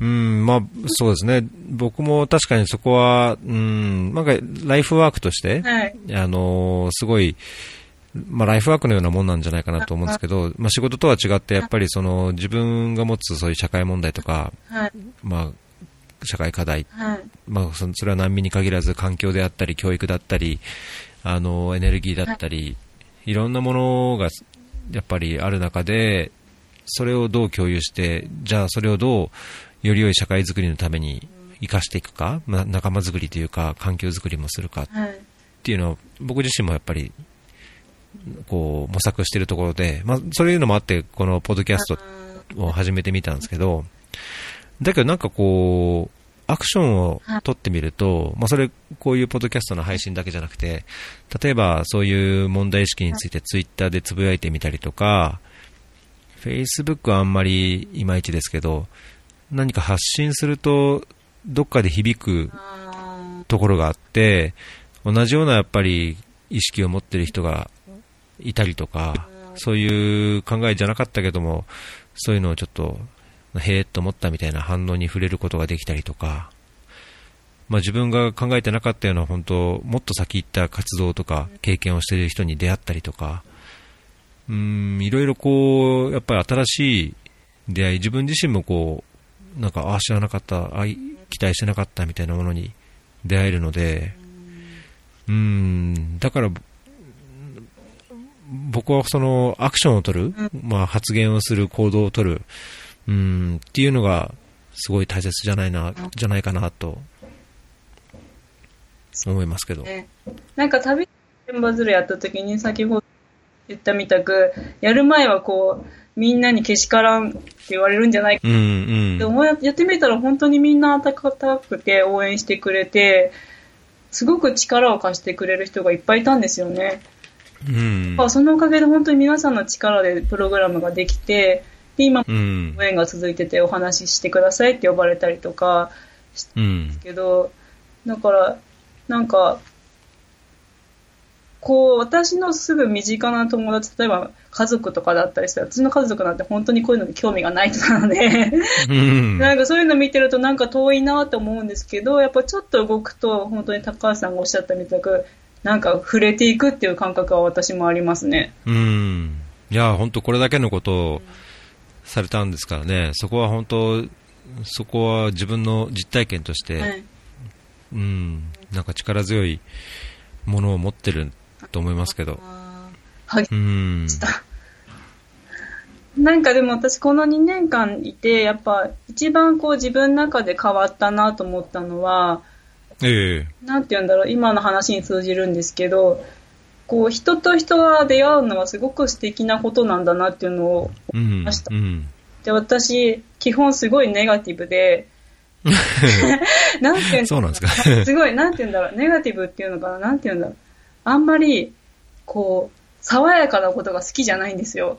うん、まあ、そうですね。僕も確かにそこは、うん、なんか、ライフワークとして、はい、あのすごい、まあ、ライフワークのようなもんなんじゃないかなと思うんですけど、まあ、仕事とは違って、やっぱりその、自分が持つそういう社会問題とか、はい、まあ、社会課題、はい、まあ、それは難民に限らず環境であったり、教育だったり、あの、エネルギーだったり、いろんなものが、やっぱりある中で、それをどう共有して、じゃあそれをどうより良い社会づくりのために生かしていくか、まあ、仲間づくりというか、環境づくりもするかっていうのを、僕自身もやっぱり、こう、模索しているところで、まあ、そういうのもあって、このポッドキャストを始めてみたんですけど、だけどなんかこう、アクションを取ってみると、まあ、それ、こういうポッドキャストの配信だけじゃなくて、例えばそういう問題意識についてツイッターでつぶやいてみたりとか、Facebook はあんまりいまいちですけど、何か発信すると、どっかで響くところがあって、同じようなやっぱり意識を持ってる人がいたりとか、そういう考えじゃなかったけども、そういうのをちょっと、へえっと思ったみたいな反応に触れることができたりとか、まあ、自分が考えてなかったような本当、もっと先行った活動とか経験をしている人に出会ったりとか、うん、いろいろこう、やっぱり新しい出会い、自分自身もこう、なんか、ああ、知らなかった、あ期待してなかったみたいなものに出会えるので、うん、だから、僕はそのアクションを取る、まあ発言をする、行動を取る、うん、っていうのがすごい大切じゃないな、じゃないかなと思いますけど。なんか旅、バズルやった時に先ほど言ったみたく、やる前はこう、みんなにけしからんって言われるんじゃないか。うんうん、でもやってみたら本当にみんな温かくて応援してくれて、すごく力を貸してくれる人がいっぱいいたんですよね。うん、そのおかげで本当に皆さんの力でプログラムができて、で今、応援が続いててお話ししてくださいって呼ばれたりとかしてるんですけど、うん、だから、なんか、こう、私のすぐ身近な友達、例えば家族とかだったりしたら、私の家族なんて本当にこういうのに興味がない人なのでなんかそういうの見てるとなんか遠いなと思うんですけど、やっぱちょっと動くと、本当に高橋さんがおっしゃったみたく、なんか触れていくっていう感覚は私もありますね。うん。いや、本当これだけのことをされたんですからね、そこは本当、そこは自分の実体験として、はい、うん、なんか力強いものを持ってると思いますけど。激うん。なんかでも私この2年間いて、やっぱ一番こう自分の中で変わったなと思ったのは、ええなんて言うんだろう、今の話に通じるんですけど、こう人と人が出会うのはすごく素敵なことなんだなっていうのを、うん。ましたうん。で私、基本すごいネガティブで、なんて言うんそうなんですかすごい、なんて言うんだろう、ネガティブっていうのかな、なんて言うんだろう。あんまり、こう、爽やかなことが好きじゃないんですよ。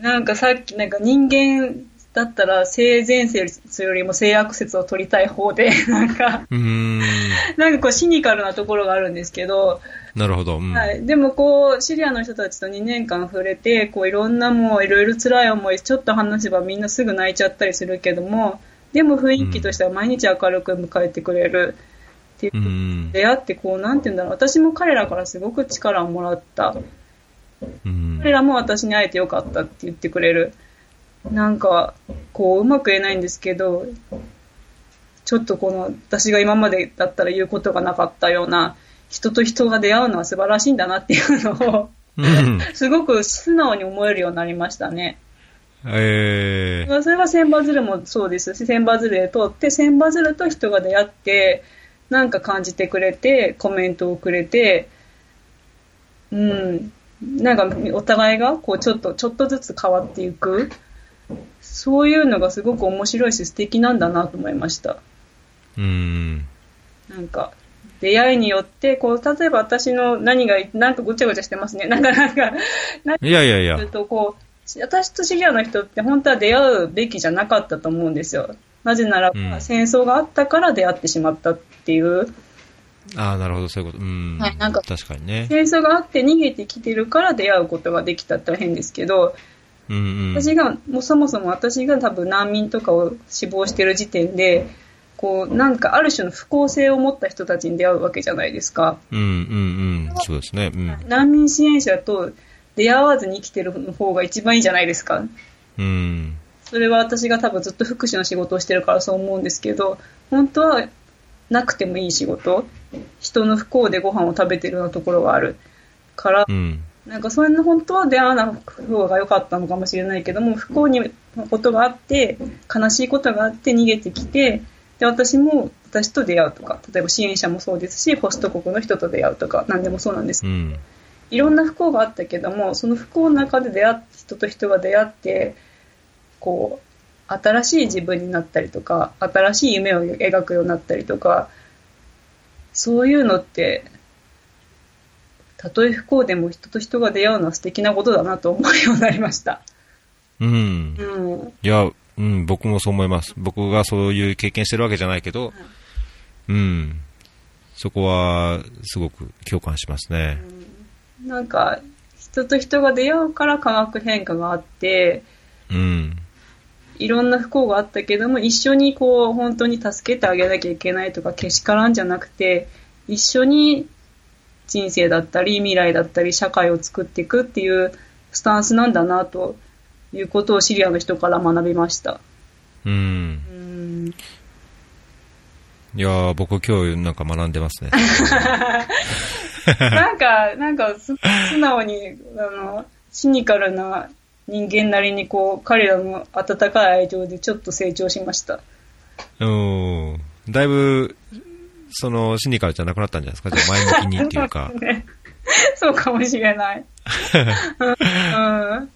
なんかさっき、なんか人間だったら性善説よりも性悪説を取りたい方で、なんか、ん。なんかこうシニカルなところがあるんですけど、なるほど。うん。はい。でもこう、シリアの人たちと2年間触れて、こういろんなもういろいろ辛い思い、ちょっと話せばみんなすぐ泣いちゃったりするけども、でも雰囲気としては毎日明るく迎えてくれるっていうう。ん。出会ってこう、なんて言うんだろう。私も彼らからすごく力をもらった。うん彼らも私に会えてよかったって言ってくれる。なんか、こう、うまく言えないんですけど、ちょっとこの、私が今までだったら言うことがなかったような、人と人が出会うのは素晴らしいんだなっていうのを、うん。すごく素直に思えるようになりましたね。ええそれは千羽鶴もそうですし、千羽鶴で通って、千羽鶴と人が出会って、なんか感じてくれて、コメントをくれて、うん、なんかお互いがこうちょっと、ちょっとずつ変わっていく。そういうのがすごく面白いし素敵なんだなと思いました。うん。なんか、出会いによって、こう、例えば私の何が、なんかごちゃごちゃしてますね。なんか、なんか、なんかいやいやいやとこう、私とシリアの人って本当は出会うべきじゃなかったと思うんですよ。なぜならば、うん戦争があったから出会ってしまったっていう。ああ、なるほど、そういうこと。うん。はいなんか確かにね。戦争があって逃げてきてるから出会うことができたって変ですけど、うんうん。私が、もうそもそも私が多分難民とかを死亡してる時点で、こう、なんかある種の不公正を持った人たちに出会うわけじゃないですか。うんうんうん。そうですね。うん。難民支援者と出会わずに生きてる方が一番いいじゃないですか。うん。それは私が多分ずっと福祉の仕事をしてるからそう思うんですけど、本当はなくてもいい仕事、人の不幸でご飯を食べてるようなところがあるから、うん。なんかそんな本当は出会わない方が良かったのかもしれないけども、不幸にことがあって、悲しいことがあって逃げてきて、で、私も私と出会うとか、例えば支援者もそうですし、ホスト国の人と出会うとか、何でもそうなんですうん。いろんな不幸があったけども、その不幸の中で出会っ人と人が出会って、こう、新しい自分になったりとか、新しい夢を描くようになったりとか、そういうのって、たとえ不幸でも人と人が出会うのは素敵なことだなと思うようになりました。うんう。ん。いや、うん、僕もそう思います。僕がそういう経験してるわけじゃないけど、うん。そこは、すごく共感しますね。なんか、人と人が出会うから化学変化があって、うん。いろんな不幸があったけども、一緒にこう、本当に助けてあげなきゃいけないとか、けしからんじゃなくて、一緒に人生だったり、未来だったり、社会を作っていくっていうスタンスなんだな、ということをシリアの人から学びました。うんう。ん。いやー僕今日なんか学んでますね。なんか、なんかす、素直に、あの、シニカルな人間なりにこう、彼らの温かい愛情でちょっと成長しました。うん。だいぶ、その、シニカルじゃなくなったんじゃないですか？じゃあ前向きにっていうか。ね、そうかもしれない。うん。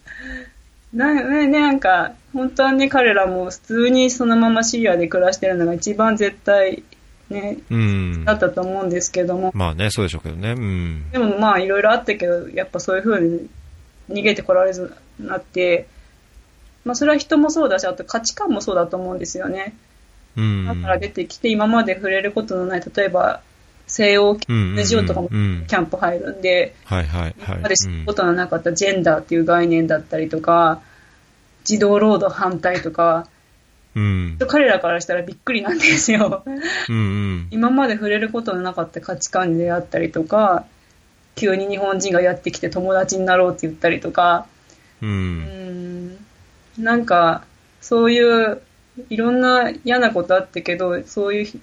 なね、なん。か、本当はね、彼らも普通にそのままシリアで暮らしてるのが一番絶対、ね、うん。だ。ったと思うん。ですけども、まあね、そうでしょうけどね。うん。でもまあいろいろあったけど、やっぱそういう風に逃げてこられずなって、まあそれは人もそうだし、あと価値観もそうだと思うんですよね。うん。だから出てきて、今まで触れることのない、例えば、西欧、うんうんうん NGO とかもキうんャンプ入るんで、はいはいはい。今まで知ることのなかったジェンダーっていう概念だったりとか、児童労働反対とか、うん。彼らからしたらびっくりなんですよ。うんうん。今まで触れることのなかった価値観に出会ったりとか、急に日本人がやってきて友達になろうって言ったりとか、う。うんん、なんか、そういう、いろんな嫌なことあったけど、そういう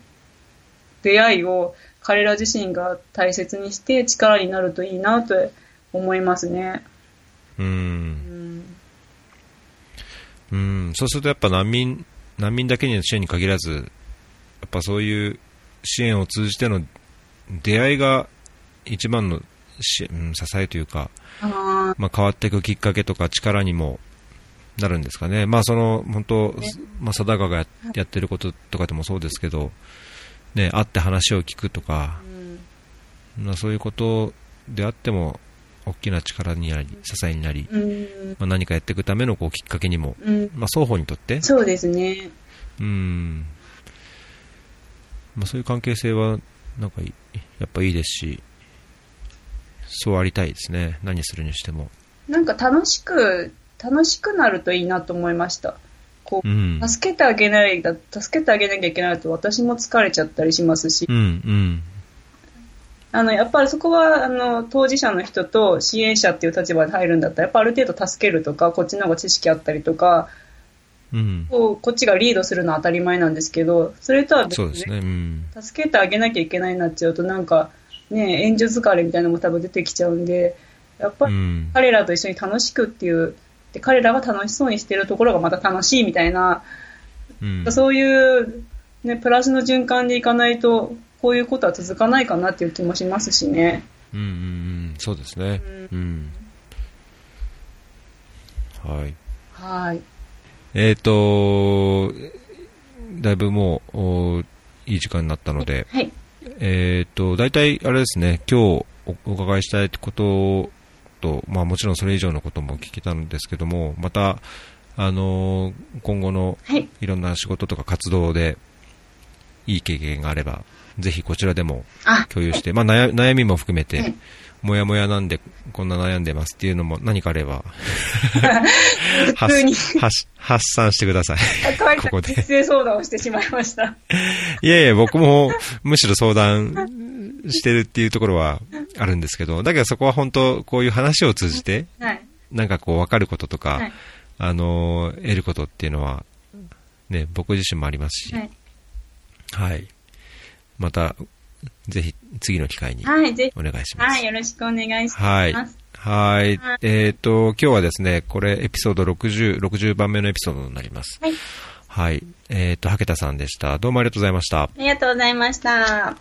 出会いを彼ら自身が大切にして力になるといいなと思いますね。う。うんん。うん。そうするとやっぱ難民、難民だけの支援に限らず、やっぱそういう支援を通じての出会いが一番の支えというか、あまあ、変わっていくきっかけとか力にもなるんですかね。まあ、その、本当、ねまあ、貞川がややってることとかでもそうですけど、ね、会って話を聞くとかまあ、そういうことであっても、大きな力になり、支えになり、うん。まあ、何かやっていくためのこうきっかけにも、うん。まあ、双方にとって、そうですね。うん、まあ、そういう関係性は、なんかい、やっぱいいですし、そうありたいですね。何するにしても。なんか楽しく、楽しくなるといいなと思いました。こうんう、。助けてあげないだ、助けてあげなきゃいけないと私も疲れちゃったりしますしう、ん、うん。あの、やっぱりそこは、あの、当事者の人と支援者っていう立場で入るんだったら、やっぱある程度助けるとか、こっちの方が知識あったりとか、うん。こうこっちがリードするのは当たり前なんですけど、それとは別に、そうですね。うん。助けてあげなきゃいけないになっちゃうと、なんか、ね、援助疲れみたいなのも多分出てきちゃうんで、やっぱりうん。彼らと一緒に楽しくっていう、で彼らが楽しそうにしてるところがまた楽しいみたいな、うん。そういう、ね、プラスの循環でいかないと、こういうことは続かないかなっていう気もしますしね。うんうんうん。そうですね。うん。はい。はい。えっ、と、だいぶもう、おいい時間になったので、はい。えっ、と、大体、あれですね、今日おお伺いしたいことと、まあもちろんそれ以上のことも聞けたんですけども、また、あのー今後のはい。いろんな仕事とか活動で、いい経験があれば、ぜひこちらでもあ、共有して、まあ悩悩みも含めてはい、もやもやなんでこんな悩んでますっていうのも何かあれば、普通に、発散してください。ここで相談をしてしまいました。いやいや、僕もむしろ相談してるっていうところはあるんですけど、だけどそこは本当、こういう話を通じて、はい。なんかこう分かることとか、はい。あのー得ることっていうのは、ね、僕自身もありますし、はい。はい。また、ぜひ次の機会にはい。ぜお願いします。はい。よろしくお願いします。はい。はいはい。えっ、と、今日はですね、これエピソード60、60番目のエピソードになります。はい。はい。えっ、と、はけたさんでした。どうもありがとうございました。ありがとうございました。